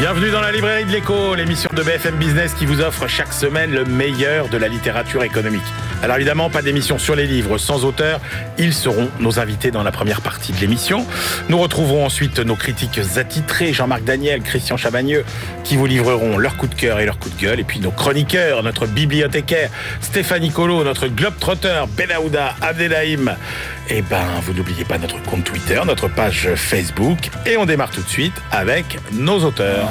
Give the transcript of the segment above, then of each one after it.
Bienvenue dans la librairie de l'écho, l'émission de BFM Business qui vous offre chaque semaine le meilleur de la littérature économique. Alors évidemment, pas d'émission sur les livres sans auteur, ils seront nos invités dans la première partie de l'émission. Nous retrouverons ensuite nos critiques attitrés, Jean-Marc Daniel, Christian Chabagneux, qui vous livreront leur coup de cœur et leur coup de gueule, et puis nos chroniqueurs, notre bibliothécaire, Stéphanie Colo, notre globe-trotteur, Benaouda Abdelhaim. Et ben, vous n'oubliez pas notre compte Twitter, notre page Facebook, et on démarre tout de suite avec nos auteurs.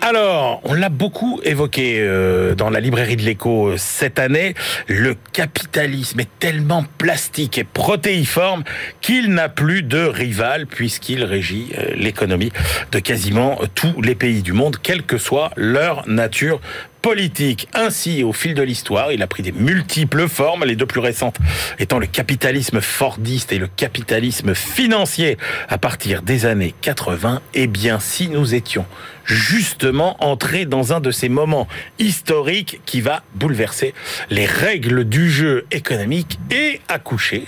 Alors, on l'a beaucoup évoqué euh, dans la librairie de l'écho euh, cette année, le capitalisme est tellement plastique et protéiforme qu'il n'a plus de rival puisqu'il régit euh, l'économie de quasiment tous les pays du monde, quelle que soit leur nature politique. Ainsi, au fil de l'histoire, il a pris des multiples formes, les deux plus récentes étant le capitalisme fordiste et le capitalisme financier à partir des années 80. Eh bien, si nous étions justement entrés dans un de ces moments historiques qui va bouleverser les règles du jeu économique et accoucher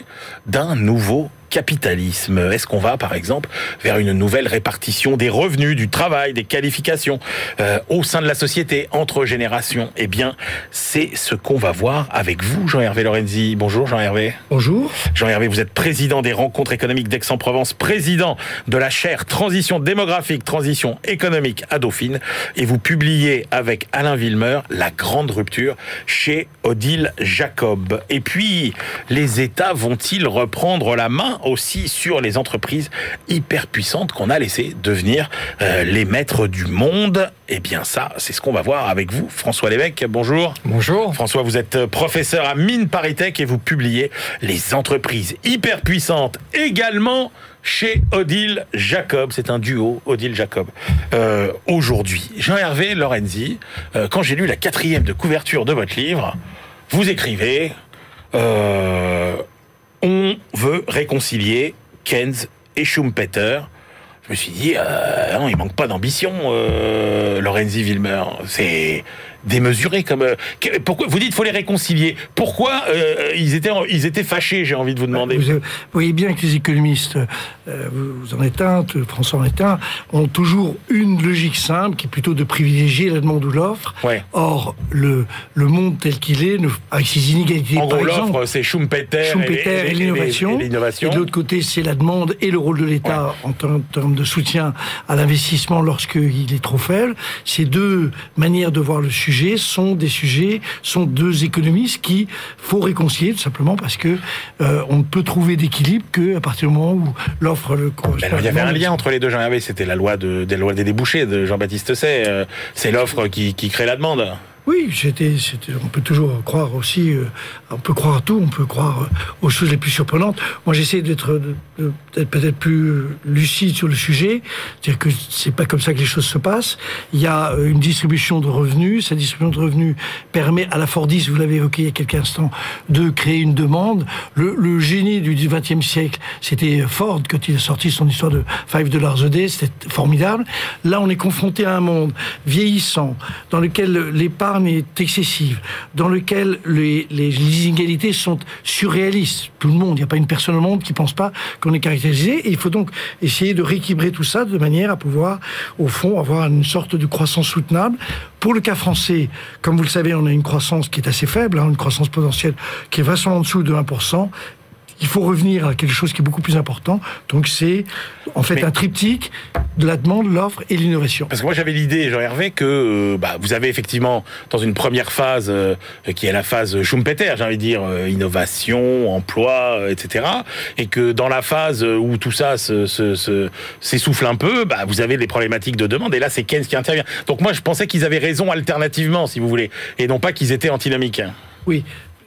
d'un nouveau capitalisme Est-ce qu'on va, par exemple, vers une nouvelle répartition des revenus, du travail, des qualifications euh, au sein de la société, entre générations? Eh bien, c'est ce qu'on va voir avec vous, Jean-Hervé Lorenzi. Bonjour, Jean-Hervé. Bonjour. Jean-Hervé, vous êtes président des rencontres économiques d'Aix-en-Provence, président de la chaire Transition démographique, transition économique à Dauphine, et vous publiez avec Alain Villemeur La Grande Rupture chez Odile Jacob. Et puis, les États vont-ils reprendre la main aussi sur les entreprises hyper puissantes qu'on a laissé devenir euh, les maîtres du monde. Eh bien ça, c'est ce qu'on va voir avec vous, François Lévesque. Bonjour. Bonjour. François, vous êtes professeur à Mine Paritech et vous publiez les entreprises hyper puissantes également chez Odile Jacob. C'est un duo, Odile Jacob. Euh, Aujourd'hui, Jean-Hervé Lorenzi, euh, quand j'ai lu la quatrième de couverture de votre livre, vous écrivez... Euh, on veut réconcilier Keynes et Schumpeter. Je me suis dit, euh, non, il manque pas d'ambition, euh, Lorenzi Wilmer. C'est démesuré comme. Euh, pourquoi vous dites faut les réconcilier Pourquoi euh, ils étaient ils étaient fâchés J'ai envie de vous demander. Vous, voyez bien que les économistes, euh, vous en êtes un, François en est un, ont toujours une logique simple qui est plutôt de privilégier la demande ou l'offre. Ouais. Or le le monde tel qu'il est, avec ses inégalités. En gros, l'offre c'est Schumpeter, Schumpeter et, l'innovation. Et, de l'autre côté, c'est la demande et le rôle de l'État ouais. en termes de soutien à l'investissement lorsqu'il est trop faible. Ces deux manières de voir le sujet sont des sujets, sont deux économistes qui faut réconcilier tout simplement parce que euh, on ne peut trouver d'équilibre que à partir du moment où l'offre le. il y avait un lien entre les deux, Jean-Hervé. C'était la loi de, des débouchés de Jean-Baptiste Say. Euh, c'est l'offre qui crée la demande. Oui, c'était, on peut toujours croire aussi, euh, on peut croire à tout, on peut croire aux choses les plus surprenantes. Moi, j'essaie d'être, peut-être plus lucide sur le sujet, c'est-à-dire que c'est pas comme ça que les choses se passent. Il y a une distribution de revenus, cette distribution de revenus permet à la Fordis, vous l'avez évoqué il y a quelques instants, de créer une demande. Le, génie du XXe siècle, c'était Ford quand il a sorti son histoire de 5 dollars a day, c'était formidable. Là, on est confronté à un monde vieillissant dans lequel l'épargne est excessive, dans lequel les, inégalités sont surréalistes. Tout le monde, il n'y a pas une personne au monde qui ne pense pas qu'on est caractérisé. Il faut donc essayer de rééquilibrer tout ça de manière à pouvoir, au fond, avoir une sorte de croissance soutenable. Pour le cas français, comme vous le savez, on a une croissance qui est assez faible, hein, une croissance potentielle qui est vachement en dessous de 1% il faut revenir à quelque chose qui est beaucoup plus important. Donc c'est en fait Mais... un triptyque de la demande, l'offre et l'innovation. Parce que moi j'avais l'idée, Jean-Hervé, que euh, bah, vous avez effectivement dans une première phase euh, qui est la phase Schumpeter, j'ai envie de dire euh, innovation, emploi, euh, etc. Et que dans la phase où tout ça s'essouffle un peu, bah, vous avez des problématiques de demande. Et là c'est Keynes qui intervient. Donc moi je pensais qu'ils avaient raison alternativement, si vous voulez, et non pas qu'ils étaient antinomiques. Oui,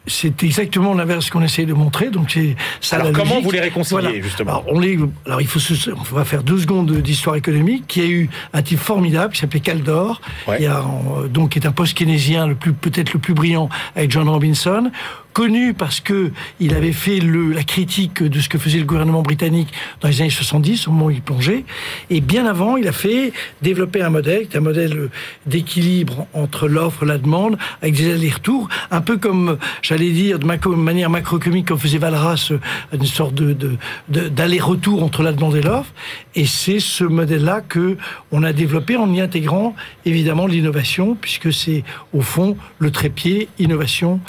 c'est exactement l'inverse qu'on essaie de montrer. Donc c'est ça. Alors la comment logique. vous les réconciliez Voilà. justement Alors on les, alors il faut se, on va faire deux secondes d'histoire économique. Qui a eu un type formidable qui s'appelait Caldor, Ouais. il y a, euh, donc qui est un post-keynésien le plus peut-être le plus brillant avec John Robinson. Connu parce que il avait fait le, la critique de ce que faisait le gouvernement britannique dans les années 70, au moment où il plongeait. Et bien avant, il a fait développer un modèle, un modèle d'équilibre entre l'offre et la demande, avec des allers-retours, un peu comme, j'allais dire, de manière macroéconomique, comme faisait Valras, une sorte de, d'aller-retour entre la demande et l'offre. Et c'est ce modèle-là que on a développé en y intégrant évidemment l'innovation, puisque c'est au fond le trépied innovation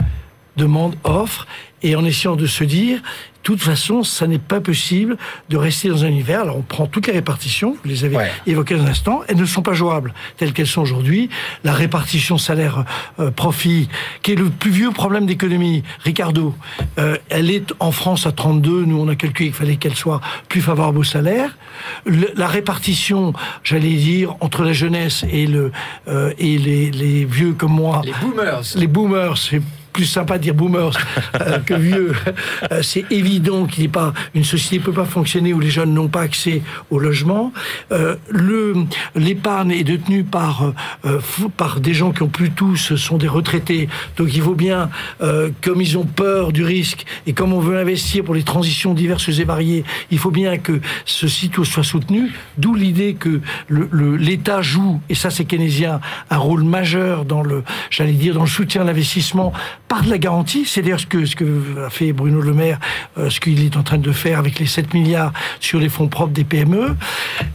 demande, offre, et en essayant de se dire, de toute façon, ça n'est pas possible de rester dans un univers. Alors on prend toutes les répartitions, vous les avez évoquées un instant, elles ne sont pas jouables telles qu'elles sont aujourd'hui. La répartition salaire-profit, euh, qui est le plus vieux problème d'économie, Ricardo, euh, elle est en France à 32, nous on a calculé qu'il fallait qu'elle soit plus favorable au salaire. la répartition, j'allais dire, entre la jeunesse et, le, euh, et les, les, vieux comme moi. Les boomers. Les boomers, c'est plus sympa de dire boomers euh, que vieux. Euh, c'est évident qu'il n'est pas une société peut pas fonctionner où les jeunes n'ont pas accès au logement. Euh, le l'épargne est détenue par par des gens qui ont plus tous ce sont des retraités. Donc il vaut bien comme ils ont peur du risque et comme on veut investir pour les transitions diverses et variées, il faut bien que ce site soit soutenu. D'où l'idée que l'État joue et ça c'est keynésien un rôle majeur dans le j'allais dire dans le soutien à l'investissement par de la garantie. C'est d'ailleurs ce que, ce que a fait Bruno Le Maire, euh, ce qu'il est en train de faire avec les 7 milliards sur les fonds propres des PME.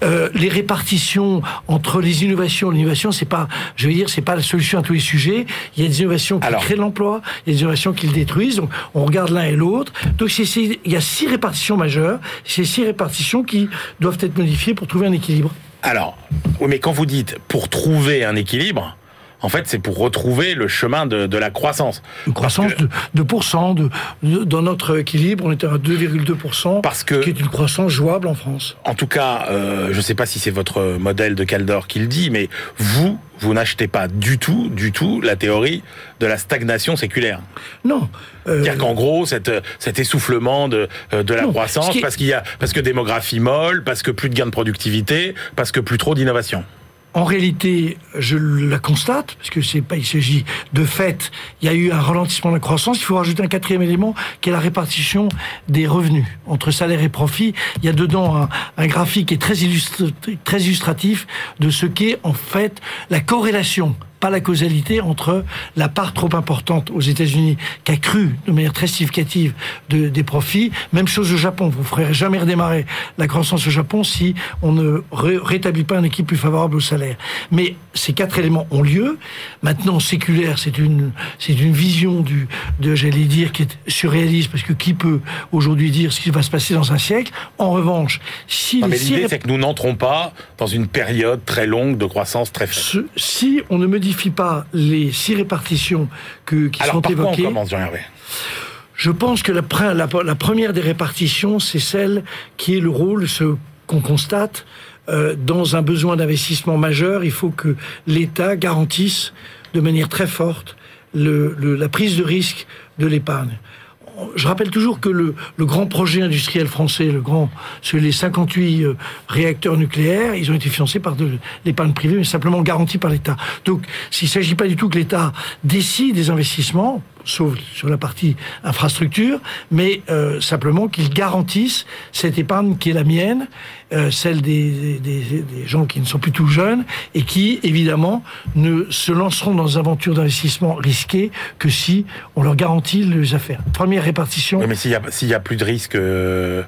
Euh, les répartitions entre les innovations, l'innovation, c'est pas, je veux dire, c'est pas la solution à tous les sujets. Il y a des innovations qui créent l'emploi, il y a des innovations qui le détruisent. Donc, on regarde l'un et l'autre. Donc, c'est, il y a six répartitions majeures. C'est six répartitions qui doivent être modifiées pour trouver un équilibre. Alors, oui, mais quand vous dites pour trouver un équilibre, en fait, c'est pour retrouver le chemin de, la croissance. Une croissance de 2%. De, dans notre équilibre, on était à 2,2%, parce que, qui est une croissance jouable en France. En tout cas, euh, je ne sais pas si c'est votre modèle de Caldor qui le dit, mais vous, vous n'achetez pas du tout, du tout la théorie de la stagnation séculaire. Non. Euh... C'est-à-dire qu'en gros, cette, cet essoufflement de, euh, de la croissance, parce qu'il y a, parce que démographie molle, parce que plus de gains de productivité, parce que plus trop d'innovation. En réalité, je la constate, parce que c'est pas, il s'agit de fait, il y a eu un ralentissement de la croissance. Il faut rajouter un quatrième élément, qui est la répartition des revenus entre salaire et profit. Il y a dedans un, graphique qui est très, très illustratif de ce qu'est en fait la corrélation pas la causalité entre la part trop importante aux États-Unis qui a cru de manière très significative de, des profits. Même chose au Japon. Vous ne ferez jamais redémarrer la croissance au Japon si on ne rétablit pas un équipe plus favorable au salaire. Mais ces quatre éléments ont lieu. Maintenant, séculaire, c'est une, c'est une vision du, de, j'allais dire, qui est surréaliste parce que qui peut aujourd'hui dire ce qui va se passer dans un siècle? En revanche, si l'idée, c'est que nous n'entrons pas dans une période très longue de croissance très faible. Si on ne me dit modifie pas les six répartitions que, qui sont évoquées. Je pense que la, la, première des répartitions, c'est celle qui est le rôle, ce qu'on constate, euh, dans un besoin d'investissement majeur, il faut que l'État garantisse de manière très forte le, la prise de risque de l'épargne je rappelle toujours que le, grand projet industriel français, le grand, sur les 58 euh, réacteurs nucléaires, ils ont été financés par de l'épargne privée, mais simplement garantis par l'État. Donc, s'il ne s'agit pas du tout que l'État décide des investissements, sauf sur la partie infrastructure, mais euh, simplement qu'ils garantissent cette épargne qui est la mienne, euh, celle des, gens qui ne sont plus tout jeunes et qui, évidemment, ne se lanceront dans des aventures d'investissement risquées que si on leur garantit les affaires. Première répartition. mais s'il n'y a, plus de risque... Euh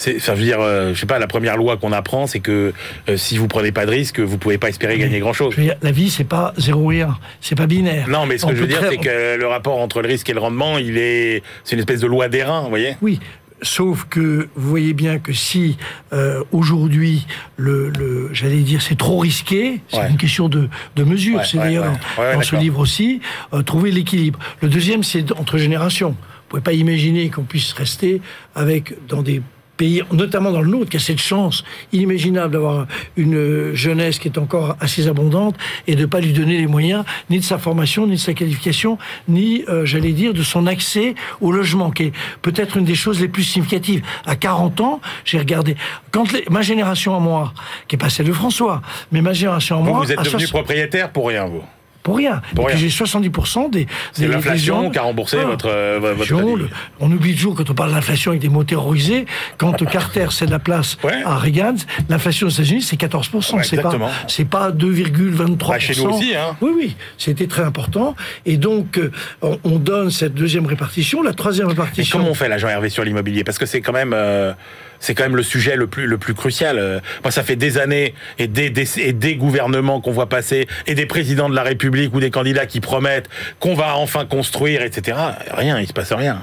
ça veut dire, euh, je sais pas, la première loi qu'on apprend, c'est que euh, si vous prenez pas de risque, vous pouvez pas espérer gagner grand chose. la vie, c'est pas 0 et 1, c'est pas binaire. Non, mais ce que je veux dire, c'est que le rapport entre le risque et le rendement, il est, c'est une espèce de loi d'airain, vous voyez Oui, Sauf que vous voyez bien que si euh, aujourd'hui, le, le j'allais dire, c'est trop risqué, c'est une question de, de mesure. c'est d'ailleurs dans, ce livre aussi, euh, trouver l'équilibre. Le deuxième, c'est entre générations. Vous pouvez pas imaginer qu'on puisse rester avec dans des pays, notamment dans le nôtre, qui a cette chance inimaginable d'avoir une jeunesse qui est encore assez abondante et de ne pas lui donner les moyens ni de sa formation, ni de sa qualification, ni, euh, j'allais dire, de son accès au logement, qui est peut-être une des choses les plus significatives. À 40 ans, j'ai regardé, quand ma génération à moi, qui est pas celle de François, mais ma génération à moi... Vous, êtes devenu propriétaire pour rien, vous? Pour rien. Pour et puis rien. j'ai 70% des. C'est l'inflation qui a remboursé Voilà. votre, euh, votre le- on oublie toujours quand on parle d'inflation avec des mots terrorisés, quand Carter cède la place Ouais. à Reagan, l'inflation aux États-Unis c'est 14%. Ouais, c'est pas, c'est pas 2,23%. Bah, chez nous aussi, hein. Oui, oui, c'était très important. Et donc, euh, on, on donne cette deuxième répartition. La troisième Et répartition. comment on fait, là, Jean-Hervé, sur l'immobilier? Parce que c'est quand même... euh, c'est quand même le sujet le plus, crucial. Euh, Moi, ça fait des années et des, des- et des gouvernements qu'on voit passer et des présidents de la République ou des candidats qui promettent qu'on va enfin construire, etc. Rien, il se passe rien.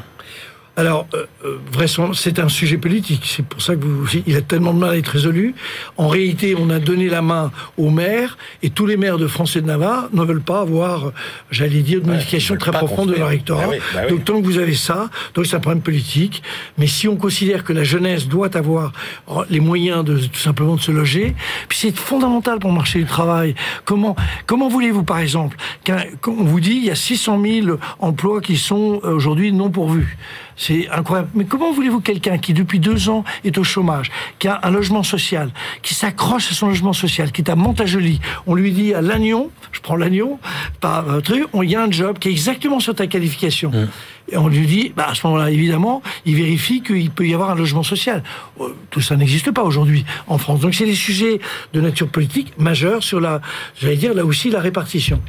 Alors, euh, euh, c'est un sujet politique. C'est pour ça que vous, il a tellement de mal à être résolu. En réalité, on a donné la main aux maires et tous les maires de France et de Navarre ne veulent pas avoir, j'allais dire, de modification très profonde de leur rectorat. Bah oui, bah oui. Donc, tant que vous avez ça, donc c'est un problème politique. Mais si on considère que la jeunesse doit avoir les moyens de tout simplement de se loger, puis c'est fondamental pour le marché du travail. Comment, comment voulez-vous, par exemple, qu'un- qu'on vous dit il y a 600 000 emplois qui sont euh, aujourd'hui non pourvus? C'est incroyable. Mais comment voulez-vous que quelqu'un qui, depuis deux ans, est au chômage, qui a un logement social, qui s'accroche à son logement social, qui est à Montagely, on lui dit à Lannion, je prends Lannion, par un truc, on- il y a un job qui est exactement sur ta qualification. Et on lui dit, bah, à ce moment-là, évidemment, il vérifie qu'il peut y avoir un logement social. Euh, Tout ça n'existe pas aujourd'hui en France. Donc c'est des sujets de nature politique majeurs sur la, j'allais dire, là aussi, la répartition.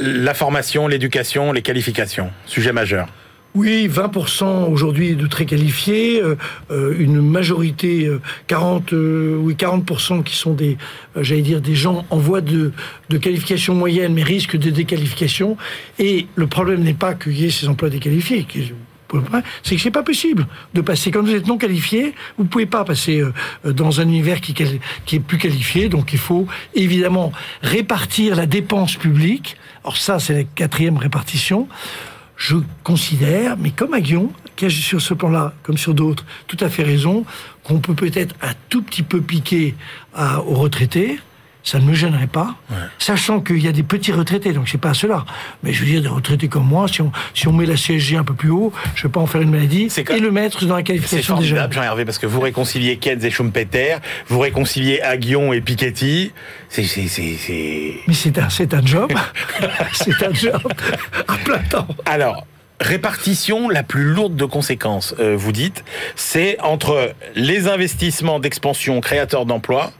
La formation, l'éducation, les qualifications, sujet majeur. Oui, 20% aujourd'hui de très qualifiés, euh, euh, une majorité, euh, 40, euh, oui, 40% qui sont des, j'allais dire, des gens en voie de, de qualification moyenne, mais risque de déqualification. Et le problème n'est pas qu'il y ait ces emplois déqualifiés. c'est que c'est pas possible de passer. Quand vous êtes non qualifié, vous pouvez pas passer dans un univers qui, qui est plus qualifié. Donc il faut évidemment répartir la dépense publique. Alors ça, c'est la quatrième répartition je considère, mais comme à Guillaume, qui a sur ce plan-là, comme sur d'autres, tout à fait raison, qu'on peut peut-être un tout petit peu piquer aux retraités. Ça ne me gênerait pas, sachant qu'il y a des petits retraités, donc c'est pas cela. Mais je veux dire, des retraités comme moi, si on, si on met la CSG un peu plus haut, je ne vais pas en faire une maladie, et le mettre dans la qualification des jeunes. formidable, Jean-Hervé, parce que vous réconciliez Keynes et Schumpeter, vous réconciliez Aguillon et Piketty. C'est, c'est, c'est, c'est- Mais c'est un, c'est un job, c'est un job à plein temps. Alors, répartition la plus lourde de conséquences, euh, vous dites, c'est entre les investissements d'expansion créateurs d'emplois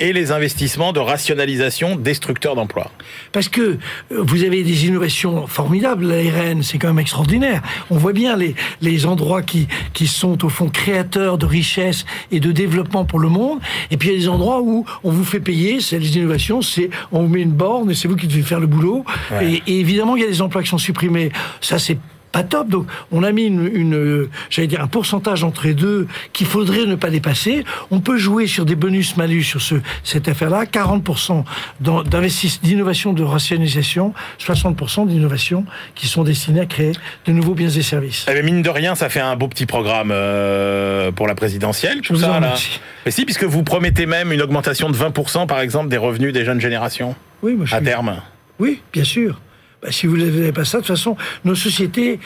et les investissements de rationalisation destructeurs d'emplois. Parce que euh, vous avez des innovations formidables. L'ARN, c'est quand même extraordinaire. On voit bien les, les endroits qui, qui sont au fond créateurs de richesse et de développement pour le monde. Et puis il y a des endroits où on vous fait payer. C'est les innovations, c'est on vous met une borne et c'est vous qui devez faire le boulot. Ouais. Et, et évidemment, il y a des emplois qui sont supprimés. Ça, c'est pas top. Donc, on a mis une, une j'allais dire, un pourcentage entre les deux qu'il faudrait ne pas dépasser. On peut jouer sur des bonus-malus sur ce, cette affaire-là. 40% dans- d'investissement, d'innovation, de rationalisation, 60% d'innovation qui sont destinés à créer de nouveaux biens et services. Eh bien, mine de rien, ça fait un beau petit programme euh, pour la présidentielle, tout vous en là. Mais si, puisque vous promettez même une augmentation de 20%, par exemple, des revenus des jeunes générations Oui, moi, je à suis- terme. Oui, bien sûr. Bah, si vous n'avez pas ça, de toute façon, nos sociétés,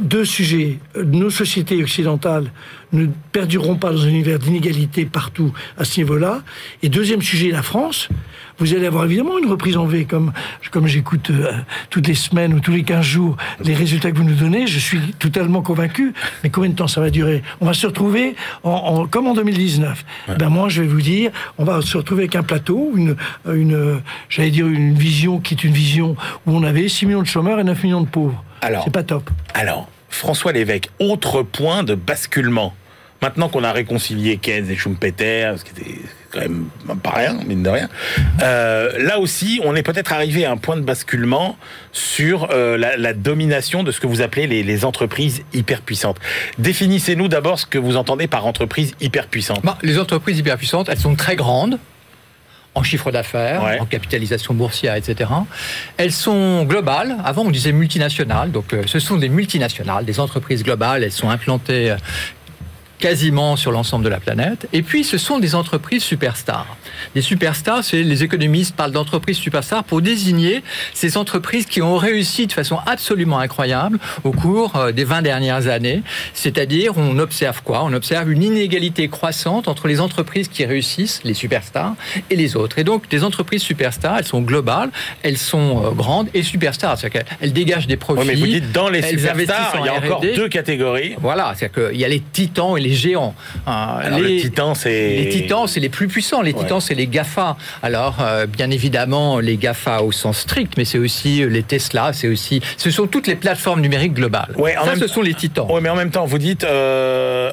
deux sujets. Euh, Nos sociétés occidentales ne perdureront pas dans un univers d'inégalité partout à ce niveau-là. Et deuxième sujet, la France. Vous allez avoir évidemment une reprise en V, comme, comme j'écoute euh, toutes les semaines ou tous les 15 jours les résultats que vous nous donnez. Je suis totalement convaincu. Mais combien de temps ça va durer? On va se retrouver en, en- comme en 2019. Ben moi, je vais vous dire, on va se retrouver avec un plateau, une, une j'allais dire une vision qui est une vision où on avait 6 millions de chômeurs et 9 millions de pauvres. Alors. C'est pas top. Alors, François Lévesque, autre point de basculement. Maintenant qu'on a réconcilié Keynes et Schumpeter, ce qui était quand même pas rien, mine de rien, euh, là aussi, on est peut-être arrivé à un point de basculement sur euh, la, la domination de ce que vous appelez les, les entreprises hyperpuissantes. Définissez-nous d'abord ce que vous entendez par entreprise hyperpuissante. Bah, les entreprises hyperpuissantes, elles sont très grandes en chiffre d'affaires, Ouais. en capitalisation boursière, etc. Elles sont globales. Avant, on disait multinationales. Donc, euh, ce sont des multinationales, des entreprises globales. Elles sont implantées quasiment sur l'ensemble de la planète. Et puis, ce sont des entreprises superstars. Des superstars, c'est les économistes parlent d'entreprises superstars pour désigner ces entreprises qui ont réussi de façon absolument incroyable au cours euh, des 20 dernières années. C'est-à-dire, on observe quoi? On observe une inégalité croissante entre les entreprises qui réussissent, les superstars, et les autres. Et donc, les entreprises superstars, elles sont globales, elles sont euh, grandes et superstars. C'est-à-dire qu'elles dégagent des profits. mais vous dites dans les superstars, il y a encore deux catégories. Voilà, c'est-à-dire qu'il y a les titans et les géants. Euh, les titans, c'est... Les titans, c'est les plus puissants. Les titans, c'est les GAFA. Alors, euh, bien évidemment, les GAFA au sens strict, mais c'est aussi les Tesla, c'est aussi... Ce sont toutes les plateformes numériques globales. Ouais, ça, ce sont les titans. Oui, mais en même temps, vous dites...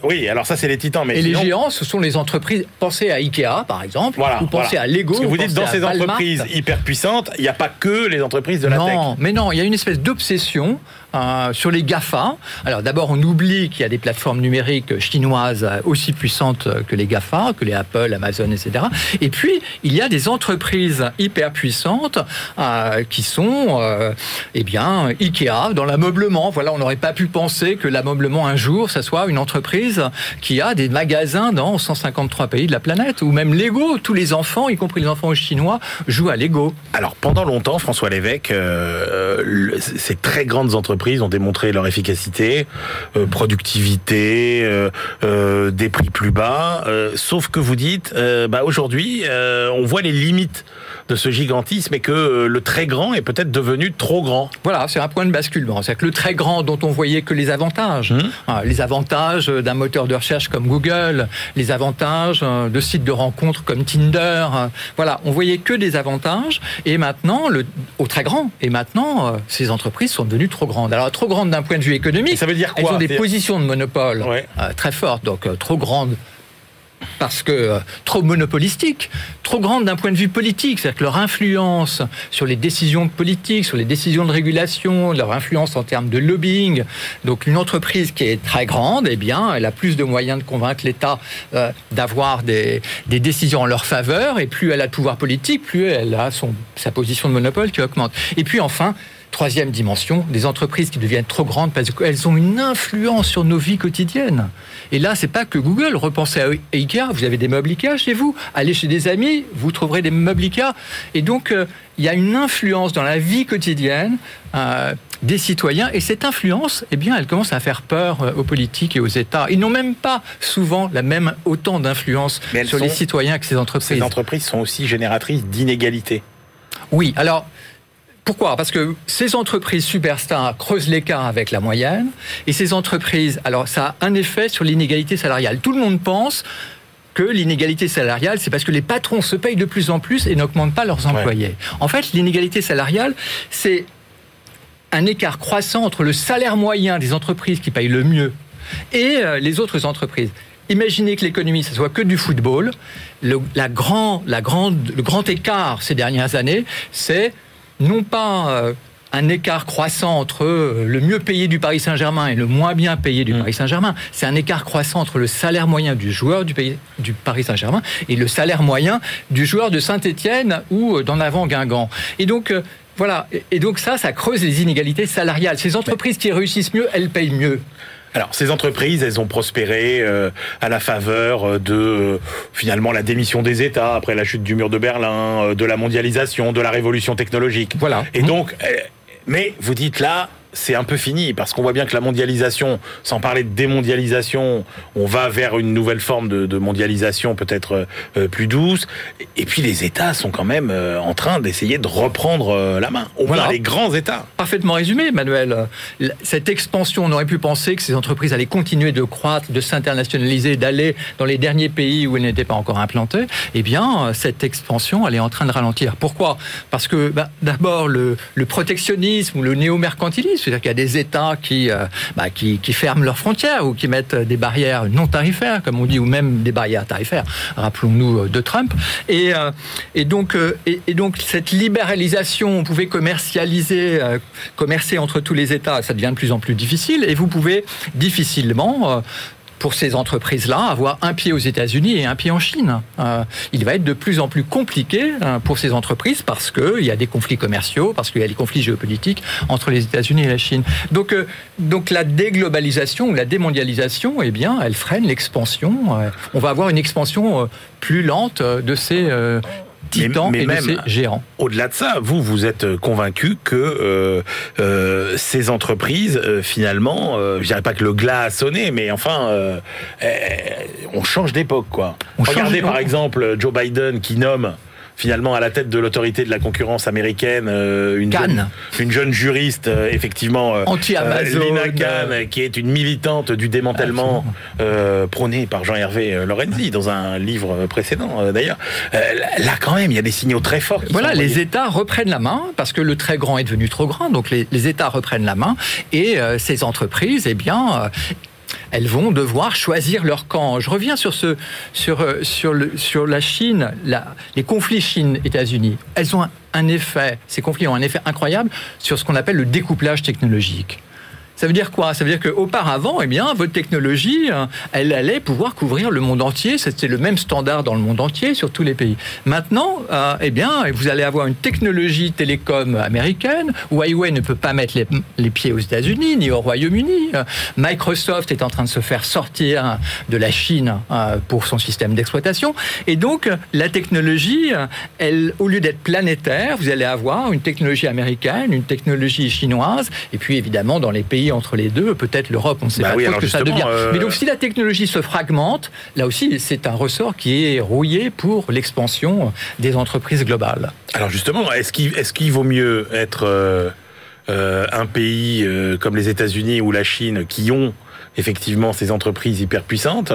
Oui, alors ça, c'est les titans, mais... Et les géants, ce sont les entreprises... Pensez à Ikea, par exemple, voilà, ou pensez à Lego. Parce que vous dites, dans ces entreprises hyper puissantes, il n'y a pas que les entreprises de la tech. Non, mais non, il y a une espèce d'obsession euh, sur les GAFA. Alors d'abord, on oublie qu'il y a des plateformes numériques chinoises aussi puissantes que les GAFA, que les Apple, Amazon, etc. Et puis, il y a des entreprises hyper puissantes euh, qui sont, euh, eh bien, Ikea dans l'ameublement. Voilà, on n'aurait pas pu penser que l'ameublement un jour, ça soit une entreprise qui a des magasins dans 153 pays de la planète, ou même Lego. Tous les enfants, y compris les enfants chinois, jouent à Lego. Alors pendant longtemps, François Lévesque, ces très grandes entreprises ont démontré leur efficacité, euh, productivité, euh, euh, des prix plus bas. sauf que vous dites, bah aujourd'hui, on voit les limites de ce gigantisme et que le très grand est peut-être devenu trop grand. Voilà, c'est un point de basculement. C'est que le très grand dont on voyait que les avantages, mmh. hein, les avantages d'un moteur de recherche comme Google, les avantages de sites de rencontres comme Tinder, hein, voilà, on voyait que des avantages. Et maintenant, le, au très grand. Et maintenant, ces entreprises sont devenues trop grandes. Alors trop grandes d'un point de vue économique. ça veut dire quoi Elles ont des positions de monopole euh, très fortes, donc euh, trop grandes parce que euh, trop monopolistique, trop grande d'un point de vue politique, c'est-à-dire que leur influence sur les décisions politiques, sur les décisions de régulation, leur influence en termes de lobbying. Donc une entreprise qui est très grande, eh bien, elle a plus de moyens de convaincre l'État d'avoir des, décisions en leur faveur, et plus elle a de pouvoir politique, plus elle a sa position de monopole qui augmente. Et puis enfin, Troisième dimension, des entreprises qui deviennent trop grandes parce qu'elles ont une influence sur nos vies quotidiennes. Et là, c'est pas que Google. Repensez à Ikea. Vous avez des meubles Ikea chez vous. Allez chez des amis, vous trouverez des meubles Ikea. Et donc, euh, il y a une influence dans la vie quotidienne euh, des citoyens. Et cette influence, eh bien, elle commence à faire peur euh, aux politiques et aux États. Ils n'ont même pas souvent la même autant d'influence sur les citoyens que ces entreprises. Ces entreprises sont aussi génératrices d'inégalités. Oui. Alors. Pourquoi? Parce que ces entreprises superstars creusent l'écart avec la moyenne, et ces entreprises, alors ça a un effet sur l'inégalité salariale. Tout le monde pense que l'inégalité salariale, c'est parce que les patrons se payent de plus en plus et n'augmentent pas leurs employés. En fait, l'inégalité salariale, c'est un écart croissant entre le salaire moyen des entreprises qui payent le mieux et euh, les autres entreprises. Imaginez que l'économie, ce soit que du football. Le, la grand, la grande, le grand écart ces dernières années, c'est non pas euh, un écart croissant entre euh, le mieux payé du Paris Saint-Germain et le moins bien payé du mm. Paris Saint-Germain. C'est un écart croissant entre le salaire moyen du joueur du, du Paris Saint-Germain et le salaire moyen du joueur de Saint-Étienne ou euh, d'en avant Guingamp. Et donc, voilà. Et donc ça, ça creuse les inégalités salariales. Ces entreprises qui réussissent mieux, elles payent mieux. Alors, ces entreprises, elles ont prospéré euh, à la faveur euh, de euh, finalement la démission des États après la chute du mur de Berlin, de la mondialisation, de la révolution technologique. Voilà. Et donc, mais vous dites là, c'est un peu fini parce qu'on voit bien que la mondialisation, sans parler de démondialisation, on va vers une nouvelle forme de, mondialisation peut-être euh, plus douce. Et puis les États sont quand même euh, en train d'essayer de reprendre euh, la main. Au voilà. moins les grands États. Parfaitement résumé, Manuel. Cette expansion, on aurait pu penser que ces entreprises allaient continuer de croître, de s'internationaliser, d'aller dans les derniers pays où elles n'étaient pas encore implantées. Eh bien, cette expansion, elle est en train de ralentir. Pourquoi? Parce que bah, d'abord le, le protectionnisme ou le néo-mercantilisme c'est-à-dire qu'il y a des États qui, euh, bah, qui, ferment leurs frontières ou qui mettent des barrières non tarifaires, comme on dit, ou même des barrières tarifaires. Rappelons-nous euh, de Trump. Et, euh, et, donc, et, donc, cette libéralisation, on pouvait commercialiser, commercer entre tous les États, ça devient de plus en plus difficile, et vous pouvez difficilement pour ces entreprises-là avoir un pied aux États-Unis et un pied en Chine. Euh, il va être de plus en plus compliqué euh, pour ces entreprises parce qu'il y a des conflits commerciaux, parce qu'il y a des conflits géopolitiques entre les États-Unis et la Chine. Donc, euh, donc la déglobalisation ou la démondialisation, eh bien, elle freine l'expansion. on va avoir une expansion plus lente de ces titans et même, de géants. Au-delà de ça, vous, vous êtes convaincu que euh, euh, ces entreprises, euh, finalement, je dirais pas que le glas a sonné, mais enfin, eh, on change d'époque, quoi. Regardez par exemple Joe Biden qui nomme finalement à la tête de l'autorité de la concurrence américaine euh, une, jeune, une jeune juriste euh, effectivement euh, Lina Khan qui est une militante du démantèlement prônée par Jean-Hervé Lorenzi dans un livre précédent d'ailleurs. Là quand même il y a des signaux très forts voilà les États reprennent la main parce que le très grand est devenu trop grand donc les, les États reprennent la main et ces entreprises eh bien elles vont devoir choisir leur camp. Je reviens sur, euh, la Chine, les conflits Chine-États-Unis. Elles ont un effet, ces conflits ont un effet incroyable sur ce qu'on appelle le découplage technologique. Ça veut dire quoi? Ça veut dire qu'auparavant, eh bien, votre technologie, euh, elle allait pouvoir couvrir le monde entier. C'était le même standard dans le monde entier, sur tous les pays. Maintenant, euh, eh bien, vous allez avoir une technologie télécom américaine. Huawei ne peut pas mettre les, pieds aux États-Unis ni au Royaume-Uni. Euh, Microsoft est en train de se faire sortir de la Chine pour son système d'exploitation. Et donc, la technologie, elle, au lieu d'être planétaire, vous allez avoir une technologie américaine, une technologie chinoise, et puis évidemment dans les pays entre les deux, peut-être l'Europe, on ne sait bah pas trop ce que ça devient. Euh, Mais donc si la technologie se fragmente, là aussi c'est un ressort qui est rouillé pour l'expansion des entreprises globales. Alors justement, est-ce qu'il est vaut mieux être euh, euh, un pays comme les États-Unis ou la Chine qui ont effectivement ces entreprises hyper puissantes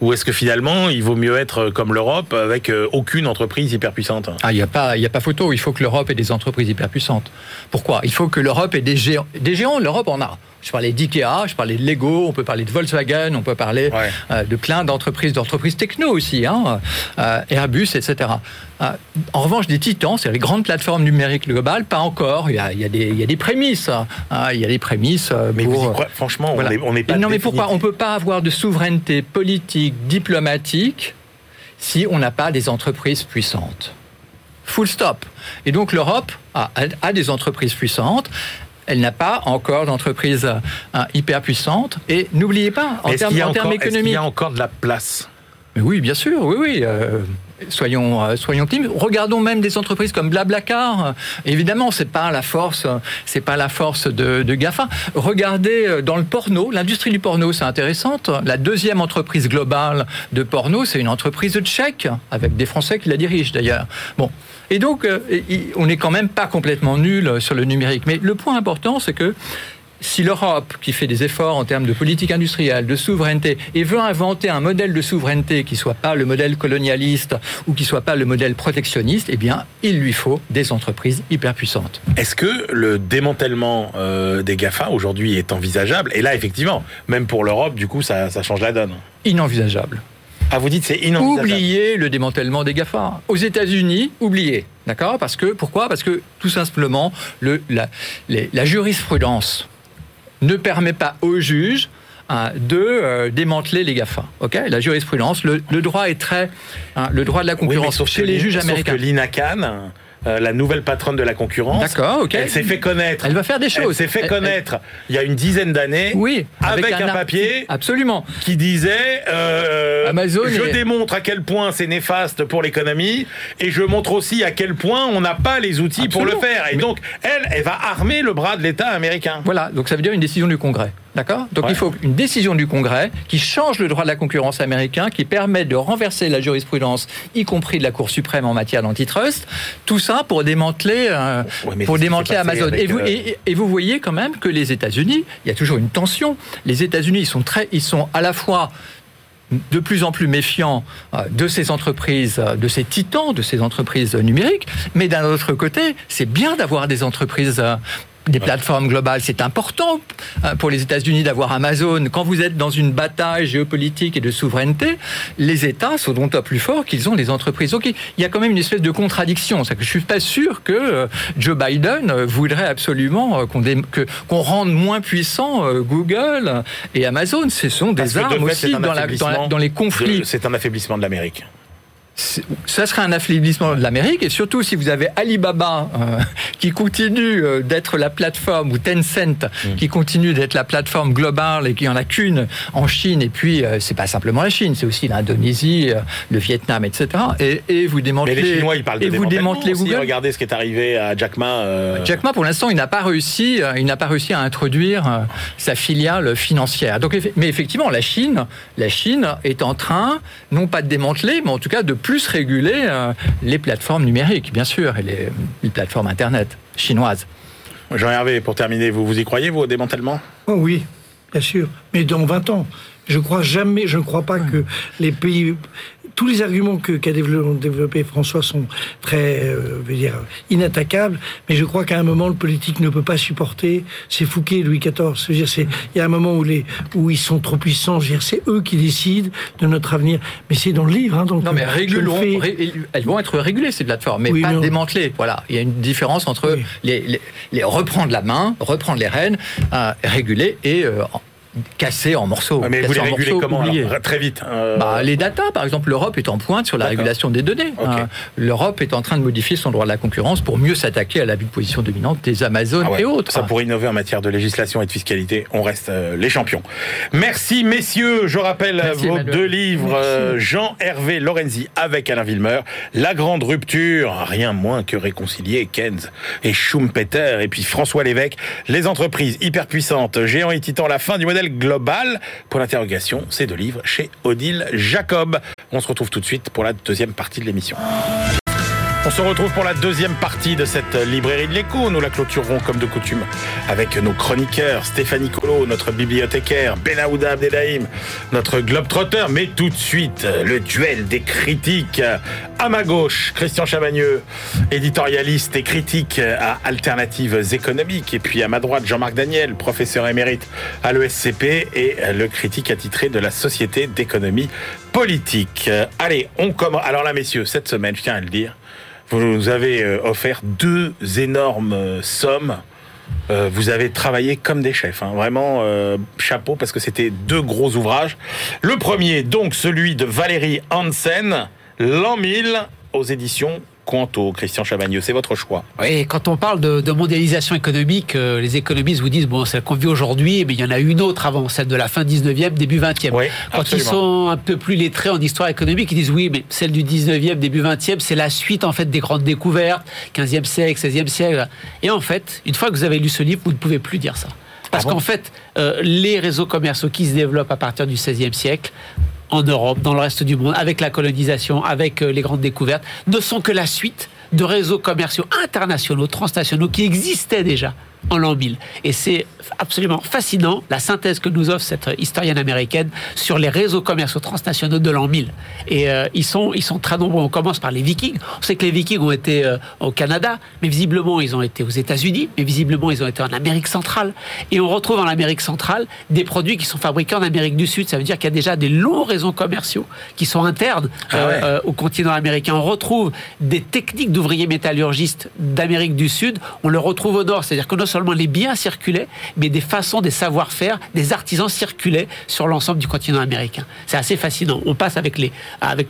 ou est-ce que finalement il vaut mieux être comme l'Europe avec aucune entreprise hyper puissante Ah, il n'y a pas, a pas photo. Il faut que l'Europe ait des entreprises hyper puissantes. Pourquoi? Il faut que l'Europe ait des géants. Des géants, l'Europe en a. Je parlais d'IKEA, je parlais de Lego, on peut parler de Volkswagen, on peut parler euh, de plein d'entreprises, d'entreprises techno aussi, hein, euh, Airbus, etc. Euh, en revanche, des titans, c'est les grandes plateformes numériques globales, pas encore. Il y a, il y a, des, il y a des, prémices. Hein. il y a des prémices. mais franchement, on n'est pas. Non, mais pourquoi On ne peut pas avoir de souveraineté politique, diplomatique, si on n'a pas des entreprises puissantes? Full stop. Et donc l'Europe a, a, des entreprises puissantes elle n'a pas encore d'entreprise euh, hyper puissante. Et n'oubliez pas, en termes, économiques. Est-ce qu'il y a encore de la place? Mais Oui, bien sûr, oui, oui. Euh, soyons, euh, soyons. Regardons même des entreprises comme Blablacar. évidemment, c'est pas la force, c'est pas la force de, de, Gafa. Regardez dans le porno, l'industrie du porno, c'est intéressante. La deuxième entreprise globale de porno, c'est une entreprise tchèque avec des Français qui la dirigent d'ailleurs. Bon, et donc, euh, on n'est quand même pas complètement nul sur le numérique. Mais le point important, c'est que si l'Europe, qui fait des efforts en termes de politique industrielle, de souveraineté, et veut inventer un modèle de souveraineté qui soit pas le modèle colonialiste ou qui soit pas le modèle protectionniste, eh bien, il lui faut des entreprises hyper puissantes. Est-ce que le démantèlement euh, des GAFA aujourd'hui est envisageable? Et là, effectivement, même pour l'Europe, du coup, ça change la donne. Inenvisageable. Ah, vous dites c'est inenvisageable. Oubliez le démantèlement des GAFA. Aux États-Unis, oubliez. D'accord? Parce que pourquoi? Parce que tout simplement, le, la, la jurisprudence ne permet pas aux juges hein, de euh, démanteler les GAFA. Ok? La jurisprudence, le, droit est très, hein, le droit de la concurrence oui, chez les juges américains. Sauf que l'INACAN euh, la nouvelle patronne de la concurrence. D'accord, ok. Elle s'est fait connaître. Elle va faire des choses. Elle s'est fait connaître il y a une dizaine d'années. Oui. Avec, un, papier. Absolument. Qui disait euh, Amazon. Je démontre à quel point c'est néfaste pour l'économie et je montre aussi à quel point on n'a pas les outils pour le faire. Et donc, elle, elle va armer le bras de l'État américain. Voilà. Donc ça veut dire une décision du Congrès. D'accord? Donc il faut une décision du Congrès qui change le droit de la concurrence américain, qui permet de renverser la jurisprudence, y compris de la Cour suprême en matière d'antitrust. Tout ça pour démanteler, euh, pour démanteler Amazon. Et vous, euh, et, vous voyez quand même que les États-Unis, il y a toujours une tension. Les États-Unis, ils sont très, ils sont à la fois de plus en plus méfiants euh, de ces entreprises, de ces titans, de ces entreprises numériques, mais d'un autre côté, c'est bien d'avoir des entreprises des plateformes globales, c'est important euh, pour les États-Unis d'avoir Amazon. Quand vous êtes dans une bataille géopolitique et de souveraineté, les États sont d'autant plus forts qu'ils ont des entreprises. Donc il y a quand même une espèce de contradiction. C'est que je suis pas sûr que euh, Joe Biden euh, voudrait absolument qu'on qu'on rende moins puissant Google et Amazon. Ce sont des armes aussi dans, dans les conflits. C'est un affaiblissement de l'Amérique ça serait un affaiblissement de l'Amérique et surtout si vous avez Alibaba euh, qui continue euh, d'être la plateforme ou Tencent mm. qui continue d'être la plateforme globale et qui en a qu'une en Chine et puis euh, c'est pas simplement la Chine c'est aussi l'Indonésie le Vietnam etc et, et vous démantelez Mais les Chinois ils parlent de et vous démantelez Google. Regardez ce qui est arrivé à Jack Ma Jack Ma pour l'instant il n'a pas réussi il n'a pas réussi à introduire sa filiale financière. Donc mais effectivement la Chine la Chine est en train non pas de démanteler mais en tout cas de plus réguler euh, les plateformes numériques, bien sûr, et les, plateformes Internet chinoises. Jean-Hervé, pour terminer, vous, vous y croyez, vous, au démantèlement? Oh Oui, bien sûr. Mais dans 20 ans. Je crois jamais, je ne crois pas que les pays tous les arguments qu'a développé, François sont très, euh, veux dire, inattaquables. Mais je crois qu'à un moment, le politique ne peut pas supporter. C'est Fouquet, Louis XIV. il y a un moment où les où ils sont trop puissants. C'est eux qui décident de notre avenir. Mais c'est dans le livre. Hein, donc non, mais régulons, elles vont être régulées ces plateformes, mais pas démantelées. Voilà, il y a une différence entre les, les, reprendre la main, reprendre les rênes, euh, réguler et euh, cassé en morceaux. mais vous les régulez comment Très vite. Euh, bah, les datas, par exemple, l'Europe est en pointe sur la régulation des données. Hein. L'Europe est en train de modifier son droit de la concurrence pour mieux s'attaquer à de position dominante des Amazones ah et autres. Ça, pour innover en matière de législation et de fiscalité, on reste euh, les champions. Merci, messieurs. Je rappelle vos deux livres, euh, Jean-Hervé Lorenzi avec Alain Villemeur, La Grande Rupture, rien moins que réconcilier Keynes et Schumpeter, et puis François Lévesque, Les entreprises hyperpuissantes, géants et titans, la fin du modèle global Pour l'interrogation, ces deux livres chez Odile Jacob. On se retrouve tout de suite pour la deuxième partie de l'émission. On se retrouve pour la deuxième partie de cette librairie de l'écho. Nous la clôturerons comme de coutume avec nos chroniqueurs, Stéphanie Colo, notre bibliothécaire, Benaouda Abdelhaim, notre globetrotter. Mais tout de suite, le duel des critiques. À ma gauche, Christian Chavagneux, éditorialiste et critique à Alternatives économiques. Et puis à ma droite, Jean-Marc Daniel, professeur émérite à l'ESCP et le critique attitré de la Société d'économie politique. Allez, on commence. Alors là, messieurs, cette semaine, je tiens à le dire, vous nous avez euh, offert deux énormes euh, sommes. Euh, vous avez travaillé comme des chefs, hein. vraiment chapeau parce que c'était deux gros ouvrages. Le premier, donc celui de Valérie Hansen, L'an 1000 aux éditions Quanto, Christian Chavagneux, c'est votre choix. Oui, quand on parle de, mondialisation économique, euh, les économistes vous disent, bon, celle qu'on vit aujourd'hui, mais il y en a une autre avant, celle de la fin 19e, début 20e. quand ils sont un peu plus lettrés en histoire économique, ils disent, oui, mais celle du 19e, début 20e, c'est la suite, en fait, des grandes découvertes, 15e siècle, 16e siècle. Et en fait, une fois que vous avez lu ce livre, vous ne pouvez plus dire ça. Parce ah qu'en fait, euh, les réseaux commerciaux qui se développent à partir du 16e siècle en Europe, dans le reste du monde, avec la colonisation, avec euh, les grandes découvertes, ne sont que la suite de réseaux commerciaux internationaux, transnationaux, qui existaient déjà en l'an 1000. Et c'est absolument fascinant la synthèse que nous offre cette historienne américaine sur les réseaux commerciaux transnationaux de l'an 1000. Et euh, ils, sont, ils sont très nombreux. On commence par les Vikings. On sait que les Vikings ont été euh, au Canada, mais visiblement ils ont été aux États-Unis, mais visiblement ils ont été en Amérique centrale. Et on retrouve en Amérique centrale des produits qui sont fabriqués en Amérique du Sud. Ça veut dire qu'il y a déjà des longs réseaux commerciaux qui sont internes ah euh, au continent américain. On retrouve des techniques d'ouvriers métallurgistes d'Amérique du Sud. On le retrouve au nord. C'est-à-dire que non seulement les biens circulaient, mais des façons, des savoir-faire, des artisans circulaient sur l'ensemble du continent américain. C'est assez fascinant. On passe avec les,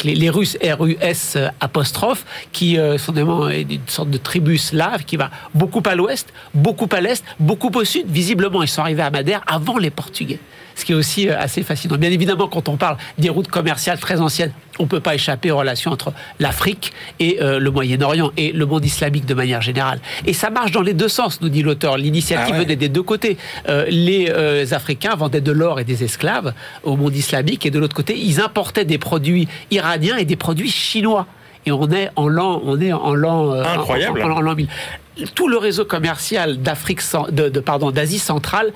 les, Russes RUS euh, apostrophe, qui euh, sont une sorte de tribu slave qui va beaucoup à l'ouest, beaucoup à l'est, beaucoup au sud. Visiblement, ils sont arrivés à Madère avant les Portugais ce qui est aussi euh, assez fascinant. Bien évidemment, quand on parle des routes commerciales très anciennes, on ne peut pas échapper aux relations entre l'Afrique et euh, le Moyen-Orient et le monde islamique de manière générale. Et ça marche dans les deux sens, nous dit l'auteur. L'initiative ah venait des deux côtés. Euh, les Africains vendaient de l'or et des esclaves au monde islamique, et de l'autre côté, ils importaient des produits iraniens et des produits chinois. Et on est en l'an, on est en l'an, incroyable, en, l'an 1000. Tout le réseau commercial d'Afrique, de, de, pardon, d'Asie centrale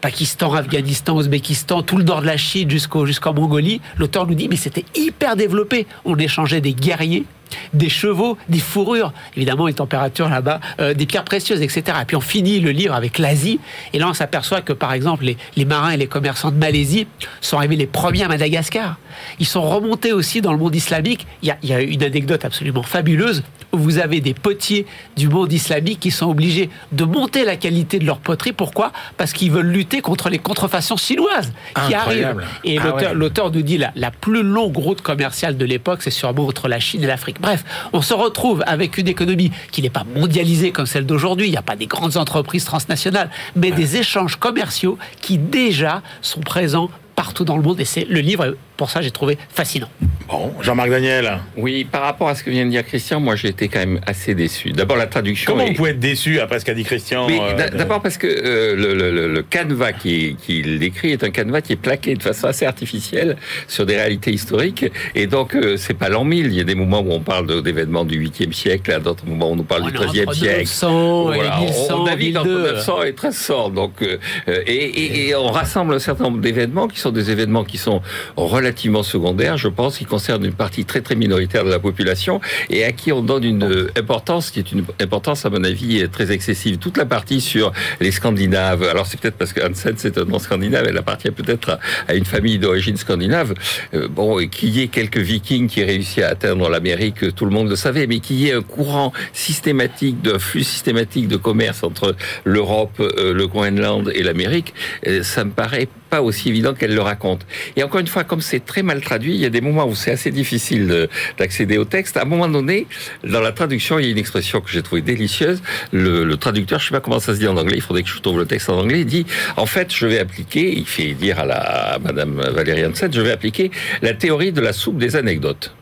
Pakistan, Afghanistan, Ouzbékistan, tout le nord de la Chine jusqu'en Mongolie, l'auteur nous dit mais c'était hyper développé. On échangeait des guerriers des chevaux, des fourrures, évidemment une température là-bas, euh, des pierres précieuses, etc. Et puis on finit le livre avec l'Asie, et là on s'aperçoit que par exemple les, les marins et les commerçants de Malaisie sont arrivés les premiers à Madagascar. Ils sont remontés aussi dans le monde islamique. Il y a, il y a une anecdote absolument fabuleuse où vous avez des potiers du monde islamique qui sont obligés de monter la qualité de leur poterie. Pourquoi? Parce qu'ils veulent lutter contre les contrefaçons chinoises qui arrivent. Et Ah l'auteur nous dit la, la plus longue route commerciale de l'époque, c'est sûrement entre la Chine et l'Afrique. Bref, on se retrouve avec une économie qui n'est pas mondialisée comme celle d'aujourd'hui. Il n'y a pas des grandes entreprises transnationales, mais des échanges commerciaux qui déjà sont présents partout dans le monde. Et c'est le livre, pour ça, j'ai trouvé fascinant. Bon, Jean-Marc Daniel. Oui, par rapport à ce que vient de dire Christian, moi j'ai été quand même assez déçu. D'abord la traduction. Comment est- vous pouvez être déçu après ce qu'a dit Christian Oui, euh, d'a- d'abord parce que euh, le, le- le- le canevas qui- qu'il décrit est un canevas qui est plaqué de façon assez artificielle sur des réalités historiques. Et donc, euh, c'est pas l'an 1000. Il y a des moments où on parle d'événements du 8e siècle, à d'autres moments où on nous parle On du est 13e entre siècle. 900 et Voilà, on- 1100, on navigue entre 1002. 900 et 1300. Donc, euh, euh, et, et- et on rassemble un certain nombre d'événements qui sont des événements qui sont relativement secondaires, je pense, qui concernent une partie très très minoritaire de la population et à qui on donne une importance qui est une importance à mon avis très excessive. Toute la partie sur les Scandinaves. Alors c'est peut-être parce que Hansen c'est un nom scandinave, elle appartient peut-être à, une famille d'origine scandinave. Euh, bon, et qu'il y ait quelques Vikings qui réussissent à atteindre l'Amérique, tout le monde le savait, mais qu'il y ait un courant systématique, d'un flux systématique de commerce entre l'Europe, euh, le Groenland et l'Amérique, euh, ça me paraît pas aussi évident qu'elle le raconte. Et encore une fois, comme c'est très mal traduit, il y a des moments où c'est assez difficile de- d'accéder au texte. À un moment donné, dans la traduction, il y a une expression que j'ai trouvée délicieuse. Le, traducteur, je sais pas comment ça se dit en anglais, il faudrait que je trouve le texte en anglais, dit, en fait, je vais appliquer, il fait dire à la à Madame Valérie Hansen, je vais appliquer la théorie de la soupe des anecdotes.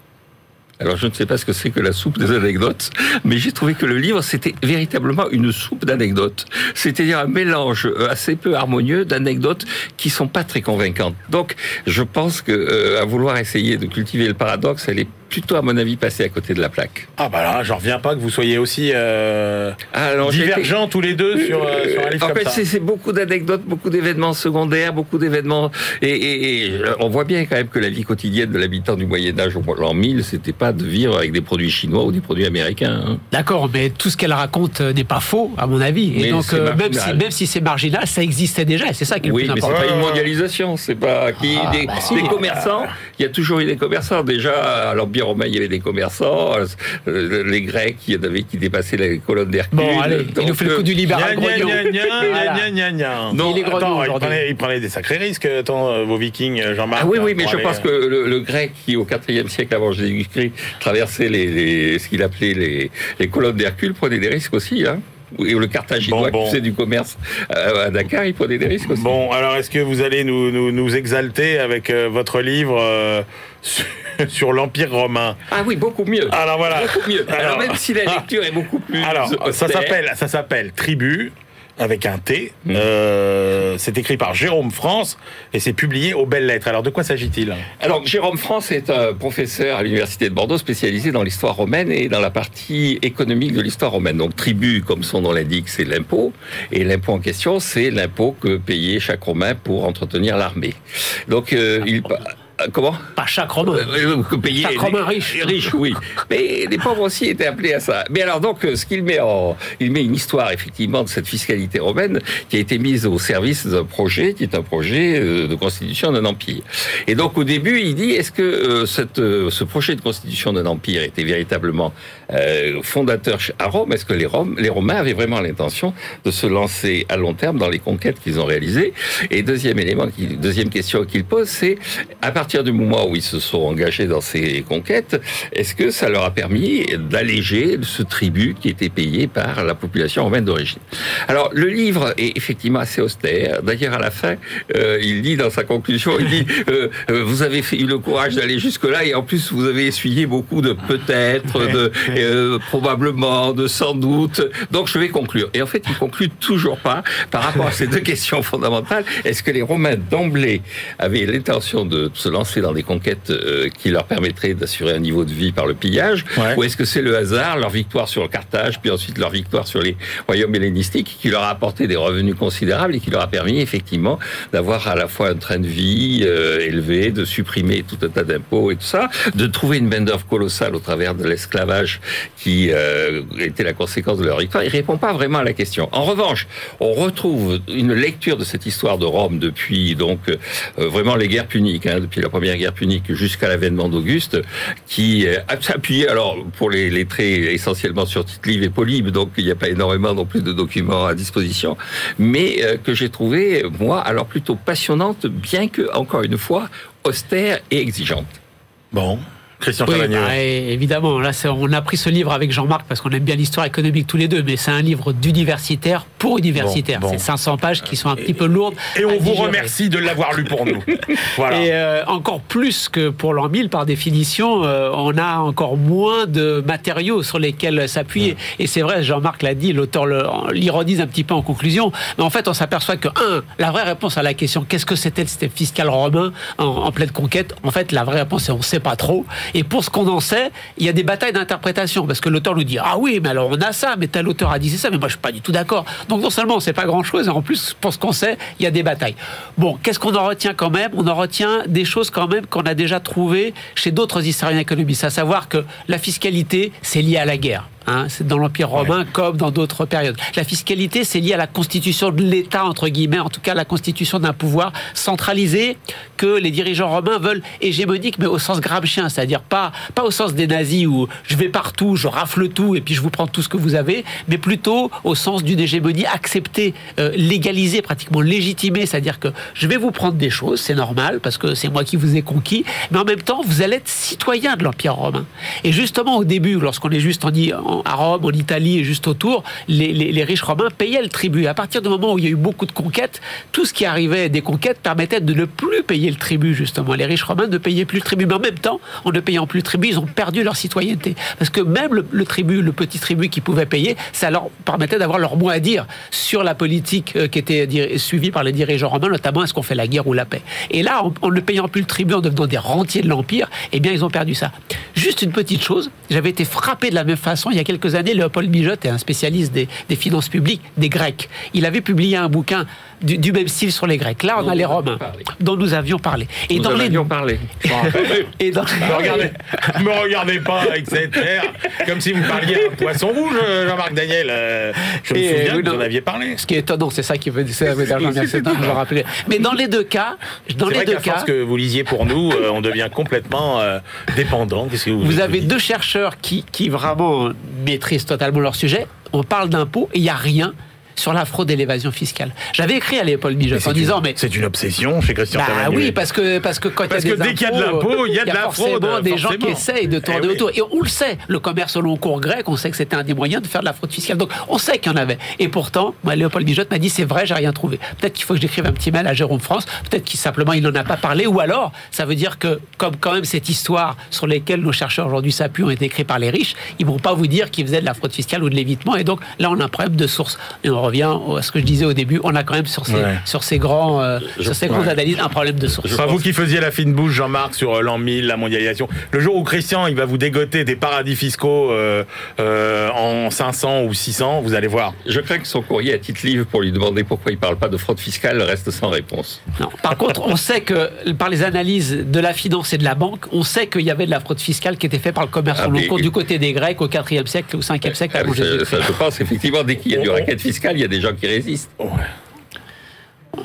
Alors je ne sais pas ce que c'est que la soupe des anecdotes, mais j'ai trouvé que le livre c'était véritablement une soupe d'anecdotes, c'est-à-dire un mélange euh, assez peu harmonieux d'anecdotes qui sont pas très convaincantes. Donc je pense que euh, à vouloir essayer de cultiver le paradoxe, elle est plutôt à mon avis passée à côté de la plaque. Ah bah là, j'en reviens pas que vous soyez aussi euh, Ah, alors, été- divergents tous les deux sur, euh, sur un livre en comme fait, ça. c'est- c'est beaucoup d'anecdotes, beaucoup d'événements secondaires, beaucoup d'événements. Et, et- et on voit bien quand même que la vie quotidienne de l'habitant du Moyen-Âge au l'an 1000, c'était pas de vivre avec des produits chinois ou des produits américains. hein. D'accord, mais tout ce qu'elle raconte euh, n'est pas faux, à mon avis. Et Mais donc, euh, même, si, même si c'est marginal, ça existait déjà, et c'est ça qui est le Oui, plus mais c'est important. pas une mondialisation, c'est pas qui Ah, des, bah si. des commerçants. Il y a toujours eu des commerçants. Déjà, à l'Empire romain, il y avait des commerçants. Euh, Les Grecs, il y en avait qui dépassaient les colonnes d'Hercule. Bon, allez, il nous fait le coup du libéral il prenait, des sacrés risques, attends, euh, vos vikings, euh, Jean-Marc. Ah oui, oui, mais je aller, pense euh, que le, le grec qui, au IVe siècle avant Jésus-Christ, traversait les, les- ce qu'il appelait les, les colonnes d'Hercule, prenait des risques aussi. Hein. Et le Carthaginois Bon, bon. qui faisait du commerce euh, à Dakar, il prenait des risques aussi. Bon, alors est-ce que vous allez nous, nous, nous exalter avec euh, votre livre euh, sur, l'Empire romain Ah oui, beaucoup mieux. Alors voilà. Beaucoup mieux. Alors, Alors- même si la lecture est beaucoup plus. Alors, ça s'appelle, ça s'appelle Tribu avec un T. Mm. Euh, c'est écrit par Jérôme France et c'est publié aux Belles Lettres. Alors, de quoi s'agit-il? Alors, Jérôme France est un professeur à l'Université de Bordeaux spécialisé dans l'histoire romaine et dans la partie économique de l'histoire romaine. Donc, tribu, comme son nom l'indique, c'est l'impôt. Et l'impôt en question, c'est l'impôt que payait chaque Romain pour entretenir l'armée. Donc, euh, il... Comment Pas chaque romain. Euh, que payer Chaque les- Romain riche. les riches, oui. Mais les pauvres aussi étaient appelés à ça. Mais alors donc, euh, ce qu'il met en, il met une histoire effectivement de cette fiscalité romaine qui a été mise au service d'un projet qui est un projet euh, de constitution d'un empire. Et donc au début, il dit est-ce que euh, cette, euh, ce projet de constitution d'un empire était véritablement euh, fondateur à Rome? Est-ce que les, Roms, les Romains avaient vraiment l'intention de se lancer à long terme dans les conquêtes qu'ils ont réalisées? Et deuxième élément, deuxième question qu'il pose, c'est à partir du moment où ils se sont engagés dans ces conquêtes, est-ce que ça leur a permis d'alléger ce tribut qui était payé par la population romaine d'origine? Alors le livre est effectivement assez austère. D'ailleurs à la fin, euh, il dit dans sa conclusion, il dit euh, euh, vous avez fait, eu le courage d'aller jusque là et en plus vous avez essuyé beaucoup de peut-être, de euh, probablement, de sans doute. Donc je vais conclure. Et en fait, il conclut toujours pas par rapport à ces deux questions fondamentales. Est-ce que les Romains d'emblée avaient l'intention de se lancer dans des conquêtes euh, qui leur permettraient d'assurer un niveau de vie par le pillage Ou est-ce que c'est le hasard, leur victoire sur le Carthage, puis ensuite leur victoire sur les royaumes hellénistiques, qui leur a apporté des revenus considérables et qui leur a permis effectivement d'avoir à la fois un train de vie euh, élevé, de supprimer tout un tas d'impôts et tout ça, de trouver une main-d'œuvre colossale au travers de l'esclavage qui euh, était la conséquence de leur victoire Il répond pas vraiment à la question. En revanche, on retrouve une lecture de cette histoire de Rome depuis donc vraiment les guerres puniques, hein, depuis la première guerre punique jusqu'à l'avènement d'Auguste, qui a s'appuyé alors pour les, les, traits essentiellement sur Tite-Live et Polybe, donc il n'y a pas énormément non plus de documents à disposition, mais euh, que j'ai trouvé moi alors plutôt passionnante, bien que encore une fois austère et exigeante. Bon, Christian oui, bah, évidemment, là, on a pris ce livre avec Jean-Marc parce qu'on aime bien l'histoire économique tous les deux, mais c'est un livre d'universitaire pour universitaires. C'est 500 pages qui sont un petit peu lourdes. Et on vous remercie de l'avoir lu pour nous. voilà. Et euh, encore plus que pour l'an 1000, par définition, euh, on a encore moins de matériaux sur lesquels s'appuyer. Et c'est vrai, Jean-Marc l'a dit, l'auteur l'ironise un petit peu en conclusion, mais en fait, on s'aperçoit que, un, la vraie réponse à la question qu'est-ce que c'était le système fiscal romain en, en pleine conquête, en fait, la vraie réponse est on ne sait pas trop. Et pour ce qu'on en sait, il y a des batailles d'interprétation parce que l'auteur nous dit ah oui, mais alors on a ça, mais tel auteur a dit ça, mais moi je suis pas du tout d'accord. Donc non seulement on sait pas grand chose, en plus pour ce qu'on sait, il y a des batailles. Bon, qu'est-ce qu'on en retient quand même? On en retient des choses quand même qu'on a déjà trouvées chez d'autres historiens économistes, à savoir que la fiscalité c'est lié à la guerre. Hein, c'est dans l'Empire romain comme dans d'autres périodes. La fiscalité, c'est lié à la constitution de l'État, entre guillemets, en tout cas la constitution d'un pouvoir centralisé que les dirigeants romains veulent hégémonique, mais au sens gramscien, c'est-à-dire pas, pas au sens des nazis où je vais partout, je rafle tout et puis je vous prends tout ce que vous avez, mais plutôt au sens d'une hégémonie acceptée, euh, légalisée, pratiquement légitimée, c'est-à-dire que je vais vous prendre des choses, c'est normal, parce que c'est moi qui vous ai conquis, mais en même temps, vous allez être citoyen de l'Empire romain. Et justement, au début, lorsqu'on est juste en, en à Rome, en Italie et juste autour, les, riches romains payaient le tribut. À partir du moment où il y a eu beaucoup de conquêtes, tout ce qui arrivait des conquêtes permettait de ne plus payer le tribut, justement. Les riches romains ne payaient plus le tribut. Mais en même temps, en ne payant plus le tribut, ils ont perdu leur citoyenneté. Parce que même le, tribut, le petit tribut qu'ils pouvaient payer, ça leur permettait d'avoir leur mot à dire sur la politique euh, qui était suivie par les dirigeants romains, notamment est-ce qu'on fait la guerre ou la paix? Et là, en, ne payant plus le tribut, en devenant des rentiers de l'Empire, eh bien, ils ont perdu ça. Juste une petite chose, j'avais été frappé de la même façon il y a quelques années, Léopold Bijotte est un spécialiste des, finances publiques des Grecs. Il avait publié un bouquin du, même style sur les Grecs. Là, on a les Romains, dont nous avions parlé. Et nous dans les... avions parlé. et dans... me, regardez, me regardez pas avec cette air, comme si vous parliez à un poisson rouge, Jean-Marc Daniel. Euh, je me souviens que vous en aviez parlé. Ce qui est étonnant, c'est ça qui veut dire, je rappeler. Mais dans les deux cas, dans les deux cas, que vous lisiez pour nous, euh, on devient complètement euh, dépendant. Que vous, vous avez deux chercheurs qui, qui vraiment maîtrisent totalement leur sujet. On parle d'impôts et il n'y a rien sur la fraude et l'évasion fiscale. J'avais écrit à Léopold Bijotte en disant mais c'est une obsession chez Christian bah, oui parce que parce que quand il y a des dès qu'il y a de l'impôt, il y a de la fraude. Il des gens qui essayent de tourner eh autour et on le sait. Le commerce au long cours grec, on sait que c'était un des moyens de faire de la fraude fiscale. Donc on sait qu'il y en avait. Et pourtant, moi, Léopold Bijotte m'a dit c'est vrai, j'ai rien trouvé. Peut-être qu'il faut que j'écrive un petit mail à Jérôme France. Peut-être qu'il simplement il n'en a pas parlé ou alors ça veut dire que comme quand même cette histoire sur lesquelles nos chercheurs aujourd'hui s'appuient ont été écrits par les riches, ils vont pas vous dire qu'ils faisaient de la fraude fiscale ou de l'évitement. Et donc là on a un problème de source. Et on revient à ce que je disais au début, on a quand même sur ces, sur ces grands, euh, sur ces grandes analyses un problème de source. Pas vous qui faisiez la fine bouche, Jean-Marc, sur euh, l'an 1000, la mondialisation. Le jour où Christian, il va vous dégoter des paradis fiscaux euh, en 500 ou 600, vous allez voir. Je crains que son courrier à titre livre pour lui demander pourquoi il parle pas de fraude fiscale reste sans réponse. Non. Par contre, on sait que par les analyses de la finance et de la banque, on sait qu'il y avait de la fraude fiscale qui était faite par le commerce ah, long du côté des Grecs au 4e siècle ou 5e siècle. Ah, je pense effectivement, dès qu'il y a du racket fiscal, il y a des gens qui résistent.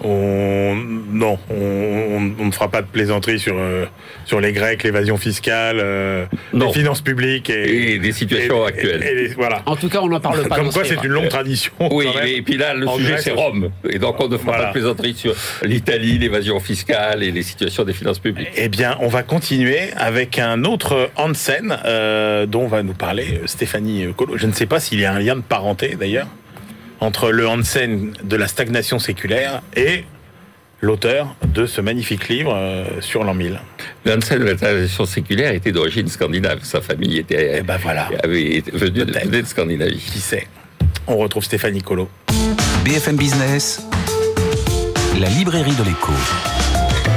On, non, on, ne fera pas de plaisanterie sur, euh, sur les Grecs, l'évasion fiscale, euh, les finances publiques et, les situations actuelles. voilà. En tout cas, on n'en parle pas. Comme quoi, c'est une longue tradition. Oui, et puis là, le sujet, c'est Rome. Et donc, on ne fera pas de plaisanterie sur l'Italie, l'évasion fiscale et les situations des finances publiques. Eh bien, on va continuer avec un autre Hansen euh, dont va nous parler Stéphanie Colo. Je ne sais pas s'il y a un lien de parenté, d'ailleurs entre le Hansen de la stagnation séculaire et l'auteur de ce magnifique livre euh, sur l'an 1000. Le Hansen de la stagnation séculaire était d'origine scandinave. Sa famille était, et eh ben voilà. avait venue de, de Scandinavie. Qui sait? On retrouve Stéphanie Colo. BFM Business, la librairie de l'écho,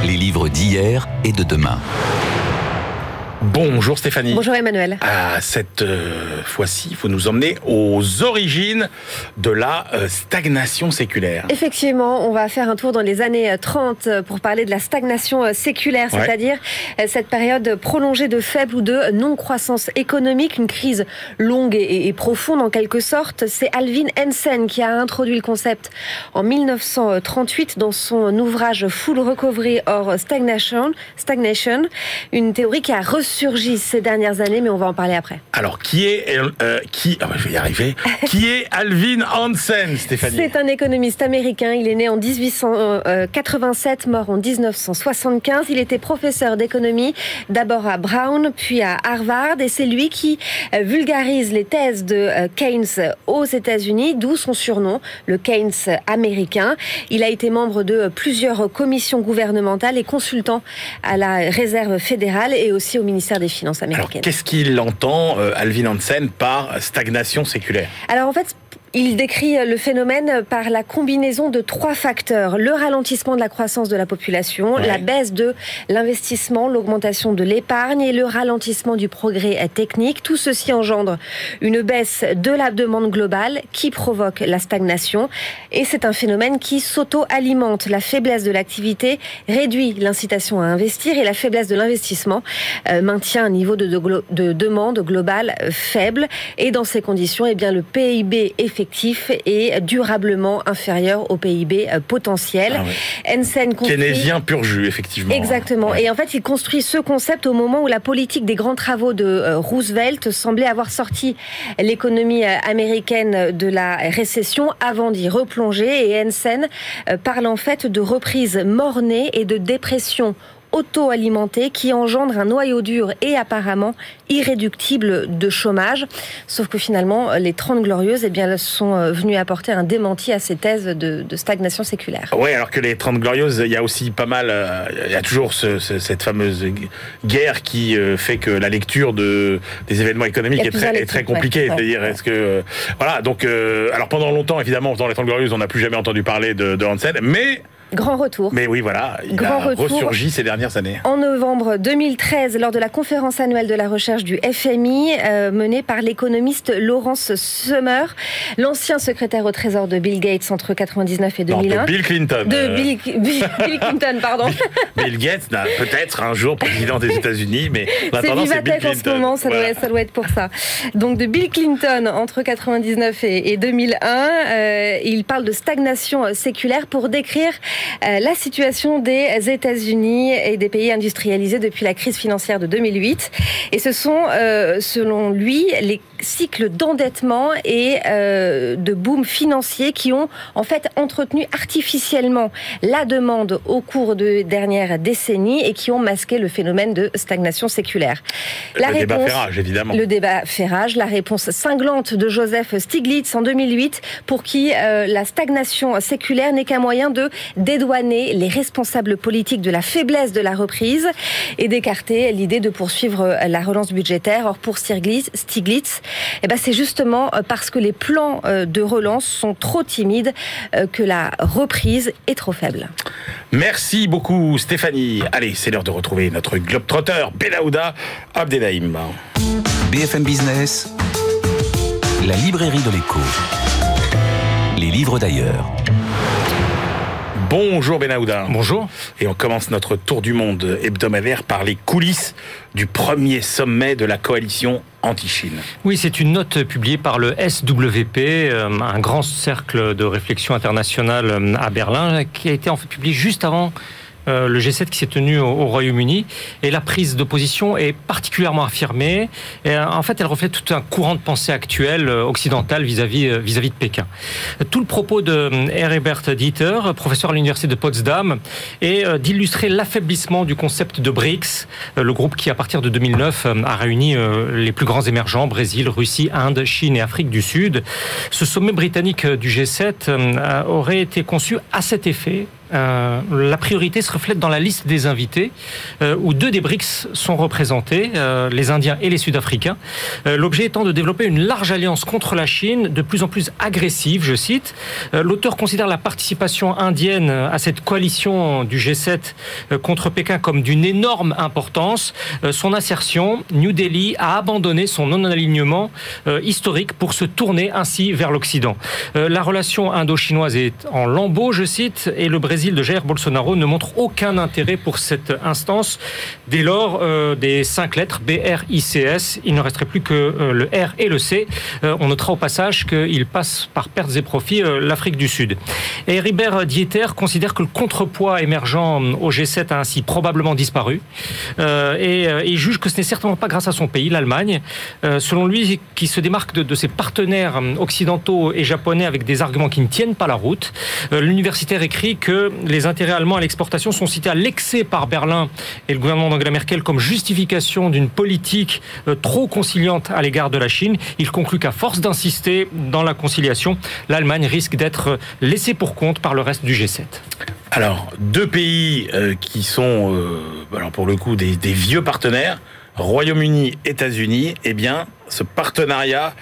Les livres d'hier et de demain. Bonjour Stéphanie. Bonjour Emmanuel. À cette euh, fois-ci, il faut nous emmener aux origines de la euh, stagnation séculaire. Effectivement, on va faire un tour dans les années 30 euh, pour parler de la stagnation séculaire, c'est-à-dire cette période prolongée de faible ou de non-croissance économique, une crise longue et, et, profonde en quelque sorte. C'est Alvin Hansen qui a introduit le concept en 1938 dans son ouvrage Full Recovery or Stagnation, Stagnation une théorie qui a reçu surgissent ces dernières années, mais on va en parler après. Alors, qui est, euh, qui, oh, je vais y arriver, qui est Alvin Hansen, Stéphanie C'est un économiste américain. Il est né en 1887, mort en 1975. Il était professeur d'économie, d'abord à Brown, puis à Harvard, et c'est lui qui euh, vulgarise les thèses de euh, Keynes aux États-Unis, d'où son surnom, le Keynes américain. Il a été membre de plusieurs commissions gouvernementales et consultant à la Réserve fédérale et aussi au ministère des Finances américaines. Qu'est-ce qu'il entend, euh, Alvin Hansen, par stagnation séculaire? Alors en fait, il décrit le phénomène par la combinaison de trois facteurs. Le ralentissement de la croissance de la population, la baisse de l'investissement, l'augmentation de l'épargne et le ralentissement du progrès technique. Tout ceci engendre une baisse de la demande globale qui provoque la stagnation. Et c'est un phénomène qui s'auto-alimente. La faiblesse de l'activité réduit l'incitation à investir et la faiblesse de l'investissement euh, maintient un niveau de, de, demande globale faible. Et dans ces conditions, eh bien, le PIB effectif et durablement inférieur au PIB euh, potentiel. Ah construit... Keynésien pur jus, effectivement. Exactement. Et en fait, il construit ce concept au moment où la politique des grands travaux de euh, Roosevelt semblait avoir sorti l'économie euh, américaine de la récession avant d'y replonger. Et Hansen parle en fait de reprise mornée et de dépression auto-alimenté qui engendre un noyau dur et apparemment irréductible de chômage. Sauf que finalement, les 30 glorieuses eh bien, sont euh, venues apporter un démenti à ces thèses de, stagnation séculaire. Oui, alors que les 30 glorieuses, il y a aussi pas mal, euh, il y a toujours cette fameuse guerre qui euh, fait que la lecture de, des événements économiques est très, très compliquée. C'est-à-dire, est-ce que. Voilà, donc, alors pendant longtemps, évidemment, dans les 30 glorieuses, on n'a plus jamais entendu parler de, de Hansen, mais Grand retour. Mais oui, voilà, il Grand a ressurgi ces dernières années. En novembre 2013, lors de la conférence annuelle de la recherche du FMI, euh, menée par l'économiste Laurence Summer, l'ancien secrétaire au Trésor de Bill Gates entre 1999 et 2001. de Bill Clinton. De euh. Bill, Clinton, pardon. Bill, Gates, peut-être un jour président des États-Unis, mais c'est Vivatech en ce moment, ça, doit, ça, doit, être pour ça. Donc de Bill Clinton entre 1999 et, 2001, euh, il parle de stagnation séculaire pour décrire la situation des États-Unis et des pays industrialisés depuis la crise financière de 2008. Et ce sont, euh, selon lui, les cycles d'endettement et euh, de boom financier qui ont en fait entretenu artificiellement la demande au cours de dernières décennies et qui ont masqué le phénomène de stagnation séculaire. La le débat Ferrage, évidemment. Le débat Ferrage, la réponse cinglante de Joseph Stiglitz en 2008 pour qui la stagnation séculaire n'est qu'un moyen de dédouaner les responsables politiques de la faiblesse de la reprise et d'écarter l'idée de poursuivre la relance budgétaire. Or, pour Stiglitz, Stiglitz eh ben, c'est justement euh, parce que les plans euh, de relance sont trop timides euh, que la reprise est trop faible. Merci beaucoup Stéphanie. Allez, c'est l'heure de retrouver notre globe-trotteur Benaouda Abdelhaim. BFM Business, la librairie de l'écho. Les livres d'ailleurs. Bonjour Benaouda. Bonjour. Et on commence notre tour du monde hebdomadaire par les coulisses du premier sommet de la coalition anti-Chine. Oui, c'est une note publiée par le SWP, euh, un grand cercle de réflexion internationale euh, à Berlin, qui a été en fait publié juste avant euh, le G7 qui s'est tenu au, Royaume-Uni. Et la prise d'opposition est particulièrement affirmée. Et, euh, en fait, elle reflète tout un courant de pensée actuel euh, occidental vis-à-vis vis-à-vis de Pékin. Tout le propos de Herbert Dieter, professeur à l'université de Potsdam, est d'illustrer l'affaiblissement du concept de BRICS, le groupe qui, à partir de 2009, a réuni les plus grands émergents Brésil, Russie, Inde, Chine et Afrique du Sud. Ce sommet britannique du G7 aurait été conçu à cet effet Euh, la priorité se reflète dans la liste des invités, euh, où deux des BRICS sont représentés, euh, les Indiens et les Sud-Africains. L'objet étant de développer une large alliance contre la Chine, de plus en plus agressive, je cite. L'auteur considère la participation indienne à cette coalition du G7 contre Pékin comme d'une énorme importance. Son assertion, New Delhi a abandonné son non-alignement historique pour se tourner ainsi vers l'Occident. La relation indo-chinoise est en lambeaux, je cite, et le Brésil Brésil de Jair Bolsonaro ne montre aucun intérêt pour cette instance. Dès lors, euh, des cinq lettres B-R-I-C-S, il ne resterait plus que euh, le R et le C. Euh, on notera au passage qu'il passe par pertes et profits l'Afrique du Sud. Et Ribert Dieter considère que le contrepoids émergent au G7 a ainsi probablement disparu. et il juge que ce n'est certainement pas grâce à son pays, l'Allemagne. selon lui, qui se démarque de, de, ses partenaires occidentaux et japonais avec des arguments qui ne tiennent pas la route. L'universitaire écrit que les intérêts allemands à l'exportation sont cités à l'excès par Berlin et le gouvernement d'Angela Merkel comme justification d'une politique euh, trop conciliante à l'égard de la Chine. Il conclut qu'à force d'insister dans la conciliation, l'Allemagne risque d'être laissée pour compte par le reste du G7. Alors, deux pays euh, qui sont, euh, pour le coup, des, des vieux partenaires, Royaume-Uni, États-Unis, eh bien, ce partenariat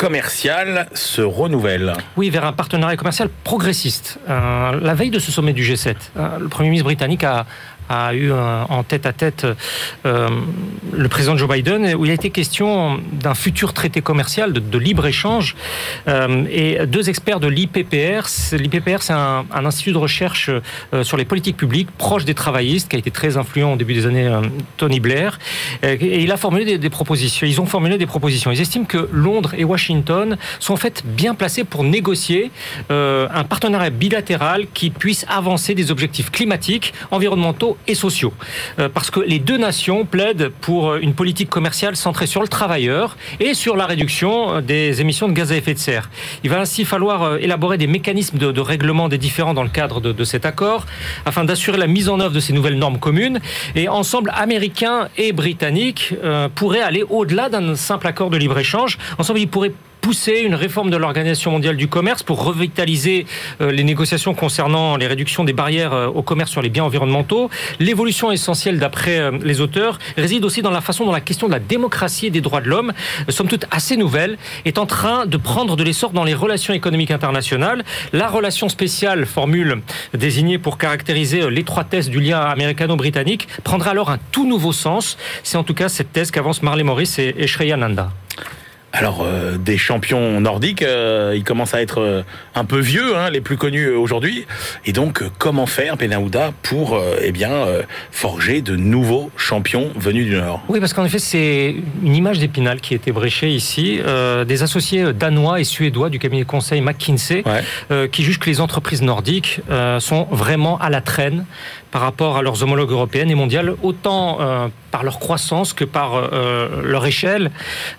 commercial se renouvelle. Oui, vers un partenariat commercial progressiste. Euh, la veille de ce sommet du G7, euh, le Premier ministre britannique a, a eu en tête à tête euh, le président Joe Biden, où il a été question d'un futur traité commercial de, libre-échange. Euh, et deux experts de l'IPPR, l'IPPR c'est un, institut de recherche euh, sur les politiques publiques proche des travaillistes, qui a été très influent au début des années Tony Blair. et il a formulé des, propositions. Ils ont formulé des propositions. Ils estiment que Londres et Washington sont en fait bien placés pour négocier un partenariat bilatéral qui puisse avancer des objectifs climatiques, environnementaux et sociaux. Euh, parce que les deux nations plaident pour une politique commerciale centrée sur le travailleur et sur la réduction euh, des émissions de gaz à effet de serre. Il va ainsi falloir euh, élaborer des mécanismes de, règlement des différends dans le cadre de, cet accord afin d'assurer la mise en œuvre de ces nouvelles normes communes. Et ensemble, Américains et Britanniques pourraient aller au-delà d'un simple accord de libre-échange. Ensemble, ils pourraient pousser une réforme de l'Organisation mondiale du commerce pour revitaliser euh, les négociations concernant les réductions des barrières euh, au commerce sur les biens environnementaux. L'évolution essentielle, d'après euh, les auteurs, réside aussi dans la façon dont la question de la démocratie et des droits de l'homme, somme toute assez nouvelle, est en train de prendre de l'essor dans les relations économiques internationales. La relation spéciale, formule désignée pour caractériser l'étroitesse du lien américano-britannique, prendra alors un tout nouveau sens. C'est en tout cas cette thèse qu'avancent Marley Morris et, et Shreya Nanda. Alors, euh, des champions nordiques, euh, ils commencent à être euh, un peu vieux, hein, les plus connus aujourd'hui. Et donc, comment faire, Penaouda, pour eh bien forger de nouveaux champions venus du Nord? Oui, parce qu'en effet, c'est une image d'épinal qui a été bréchée ici. des associés danois et suédois du cabinet de conseil McKinsey, qui jugent que les entreprises nordiques sont vraiment à la traîne par rapport à leurs homologues européennes et mondiales, autant euh, par leur croissance que par euh, leur échelle.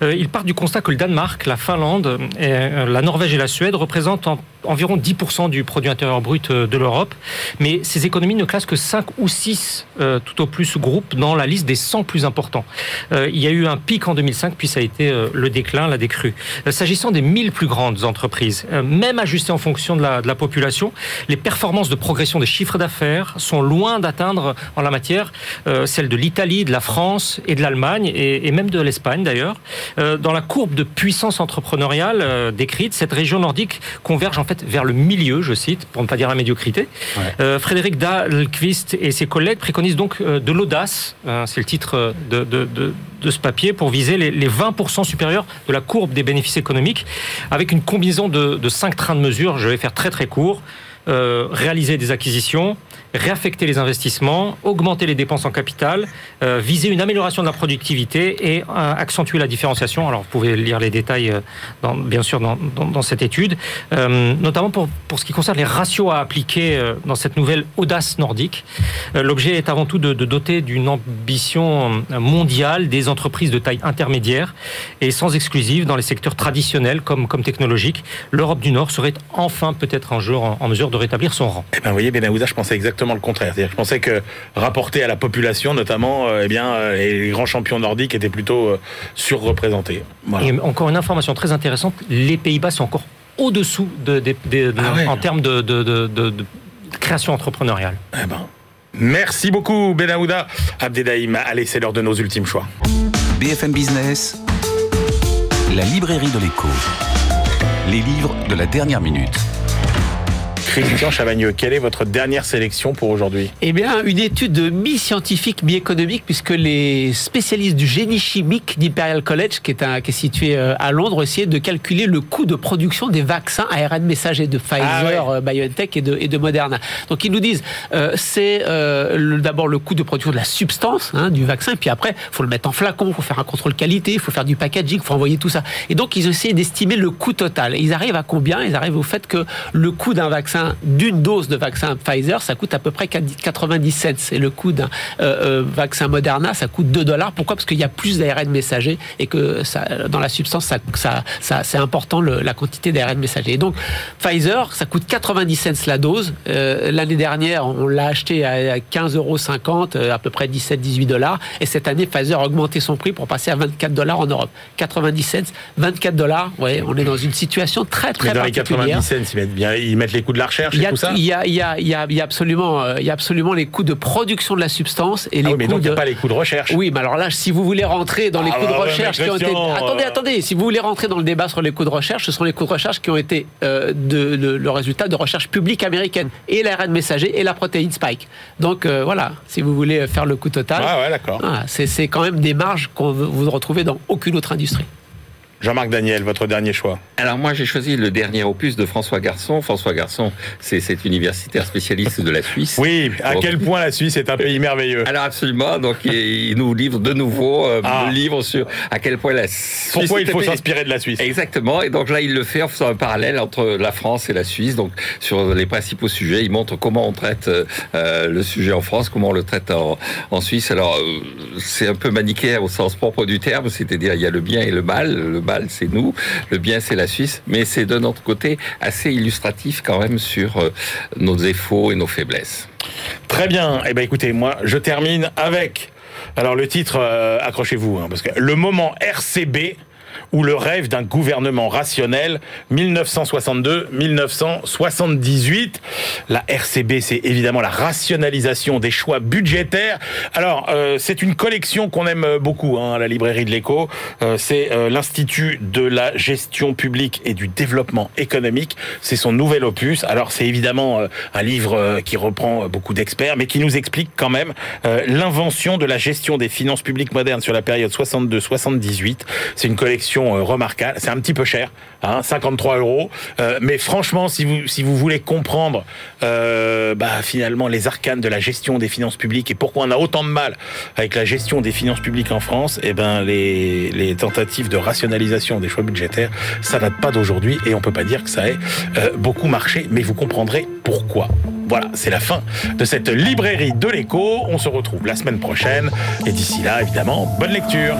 Euh, ils partent du constat que le Danemark, la Finlande, et, la Norvège et la Suède représentent environ 10% du produit intérieur brut de l'Europe, mais ces économies ne classent que 5 ou 6 tout au plus groupes dans la liste des 100 plus importants. il y a eu un pic en 2005, puis ça a été le déclin, la décrue. S'agissant des 1000 plus grandes entreprises, même ajustées en fonction de la, population, les performances de progression des chiffres d'affaires sont loin d'atteindre en la matière euh, celle de l'Italie, de la France et de l'Allemagne et, même de l'Espagne d'ailleurs. Euh, dans la courbe de puissance entrepreneuriale euh, décrite, cette région nordique converge en fait vers le milieu, je cite, pour ne pas dire la médiocrité. Frédéric Dahlquist et ses collègues préconisent donc de l'audace, c'est le titre de, de, ce papier, pour viser les, les 20% supérieurs de la courbe des bénéfices économiques, avec une combinaison de, de cinq trains de mesure. Je vais faire très très court. Euh, réaliser des acquisitions, réaffecter les investissements, augmenter les dépenses en capital, euh, viser une amélioration de la productivité et euh, accentuer la différenciation. Alors vous pouvez lire les détails, dans, bien sûr, dans, cette étude, notamment pour, ce qui concerne les ratios à appliquer dans cette nouvelle audace nordique. L'objet est avant tout de, doter d'une ambition mondiale des entreprises de taille intermédiaire et sans exclusive dans les secteurs traditionnels comme, comme technologiques. L'Europe du Nord serait enfin peut-être un jour en, mesure de rétablir son rang. Eh ben, vous voyez, Benahouda, je pensais exactement le contraire. je pensais que rapporté à la population, notamment, euh, eh bien, euh, les grands champions nordiques étaient plutôt euh, surreprésentés. Et encore une information très intéressante, les Pays-Bas sont encore au-dessous de, ah en termes de, création entrepreneuriale. Eh ben, merci beaucoup, Benaouda Abdedaïm. Allez, c'est l'heure de nos ultimes choix. BFM Business, la librairie de l'écho. Les livres de la dernière minute. Christian Chavagneux, quelle est votre dernière sélection pour aujourd'hui Eh bien, une étude mi-scientifique, mi-économique, puisque les spécialistes du génie chimique d'Imperial College, qui est, un, qui est situé euh, à Londres, essayaient de calculer le coût de production des vaccins ARN messager de Pfizer, ah euh, BioNTech et de, et de, Moderna. Donc, ils nous disent, euh, c'est euh, d'abord le coût de production de la substance hein, du vaccin, puis après, il faut le mettre en flacon, il faut faire un contrôle qualité, il faut faire du packaging, il faut envoyer tout ça. Et donc, ils essaient d'estimer le coût total. ils arrivent à combien? Ils arrivent au fait que le coût d'un vaccin d'une dose de vaccin Pfizer, ça coûte à peu près 90 cents. Et le coût d'un euh, euh, vaccin Moderna, ça coûte 2 dollars. Pourquoi? Parce qu'il y a plus d'ARN messager et que ça, dans la substance, ça, ça, c'est important la quantité d'ARN messager. Et donc, Pfizer, ça coûte 90 cents la dose. Euh, l'année dernière, on l'a acheté à 15,50 euros, à peu près 17-18 dollars. Et cette année, Pfizer a augmenté son prix pour passer à 24 dollars en Europe. 90 cents, 24 dollars. Ouais, on est dans une situation très très Mais dans les 90 cents, ils mettent, bien, ils mettent les coûts de la recherche et tout ça Il y a, il y a, il y a, il y a absolument, euh, il y a absolument les coûts de production de la substance et ah les oui, mais coûts donc, de... pas les coûts de recherche. Oui, mais alors là, si vous voulez rentrer dans les ah coûts de recherche qui ont été, attendez, attendez, si vous voulez rentrer dans le débat sur les coûts de recherche, ce sont les coûts de recherche qui ont été euh, de, le résultat de recherche publique américaine et l'ARN messager et la protéine spike. Donc euh, voilà, si vous voulez faire le coût total, ah ouais, c'est quand même des marges qu'on vous retrouvez dans aucune autre industrie. Jean-Marc Daniel, votre dernier choix. Alors moi j'ai choisi le dernier opus de François Garçon. François Garçon, c'est cet universitaire spécialiste de la Suisse. Oui, à quel point la Suisse est un pays merveilleux. Alors absolument, donc il nous livre de nouveau euh, ah. un livre sur à quel point la Suisse... Pourquoi il faut s'inspirer de la Suisse? Exactement, et donc là il le fait en faisant un parallèle entre la France et la Suisse, donc sur les principaux sujets. Il montre comment on traite euh, le sujet en France, comment on le traite en, en Suisse. Alors euh, c'est un peu manichéen au sens propre du terme, c'est-à-dire il y a le bien et le mal. Le c'est nous, le bien, c'est la Suisse, mais c'est de notre côté assez illustratif quand même sur euh, nos défauts et nos faiblesses. Très bien. Eh ben, écoutez, moi, je termine avec. Alors, le titre, euh, accrochez-vous, hein, parce que le moment RCB ou le rêve d'un gouvernement rationnel 1962-1978. La RCB, c'est évidemment la rationalisation des choix budgétaires. Alors, euh, c'est une collection qu'on aime beaucoup, hein, la librairie de l'écho. Euh, c'est euh, l'Institut de la gestion publique et du développement économique. C'est son nouvel opus. Alors, c'est évidemment un livre qui reprend beaucoup d'experts, mais qui nous explique quand même l'invention de la gestion des finances publiques modernes sur la période 62-78. C'est une collection euh, remarquable. C'est un petit peu cher, hein, 53 euros. Euh, mais franchement, si vous, si vous voulez comprendre euh, bah, finalement les arcanes de la gestion des finances publiques et pourquoi on a autant de mal avec la gestion des finances publiques en France, eh ben les, les tentatives de rationalisation des choix budgétaires, ça date pas d'aujourd'hui et on peut pas dire que ça ait beaucoup marché, mais vous comprendrez pourquoi. Voilà, c'est la fin de cette librairie de l'écho. On se retrouve la semaine prochaine et d'ici là, évidemment, bonne lecture.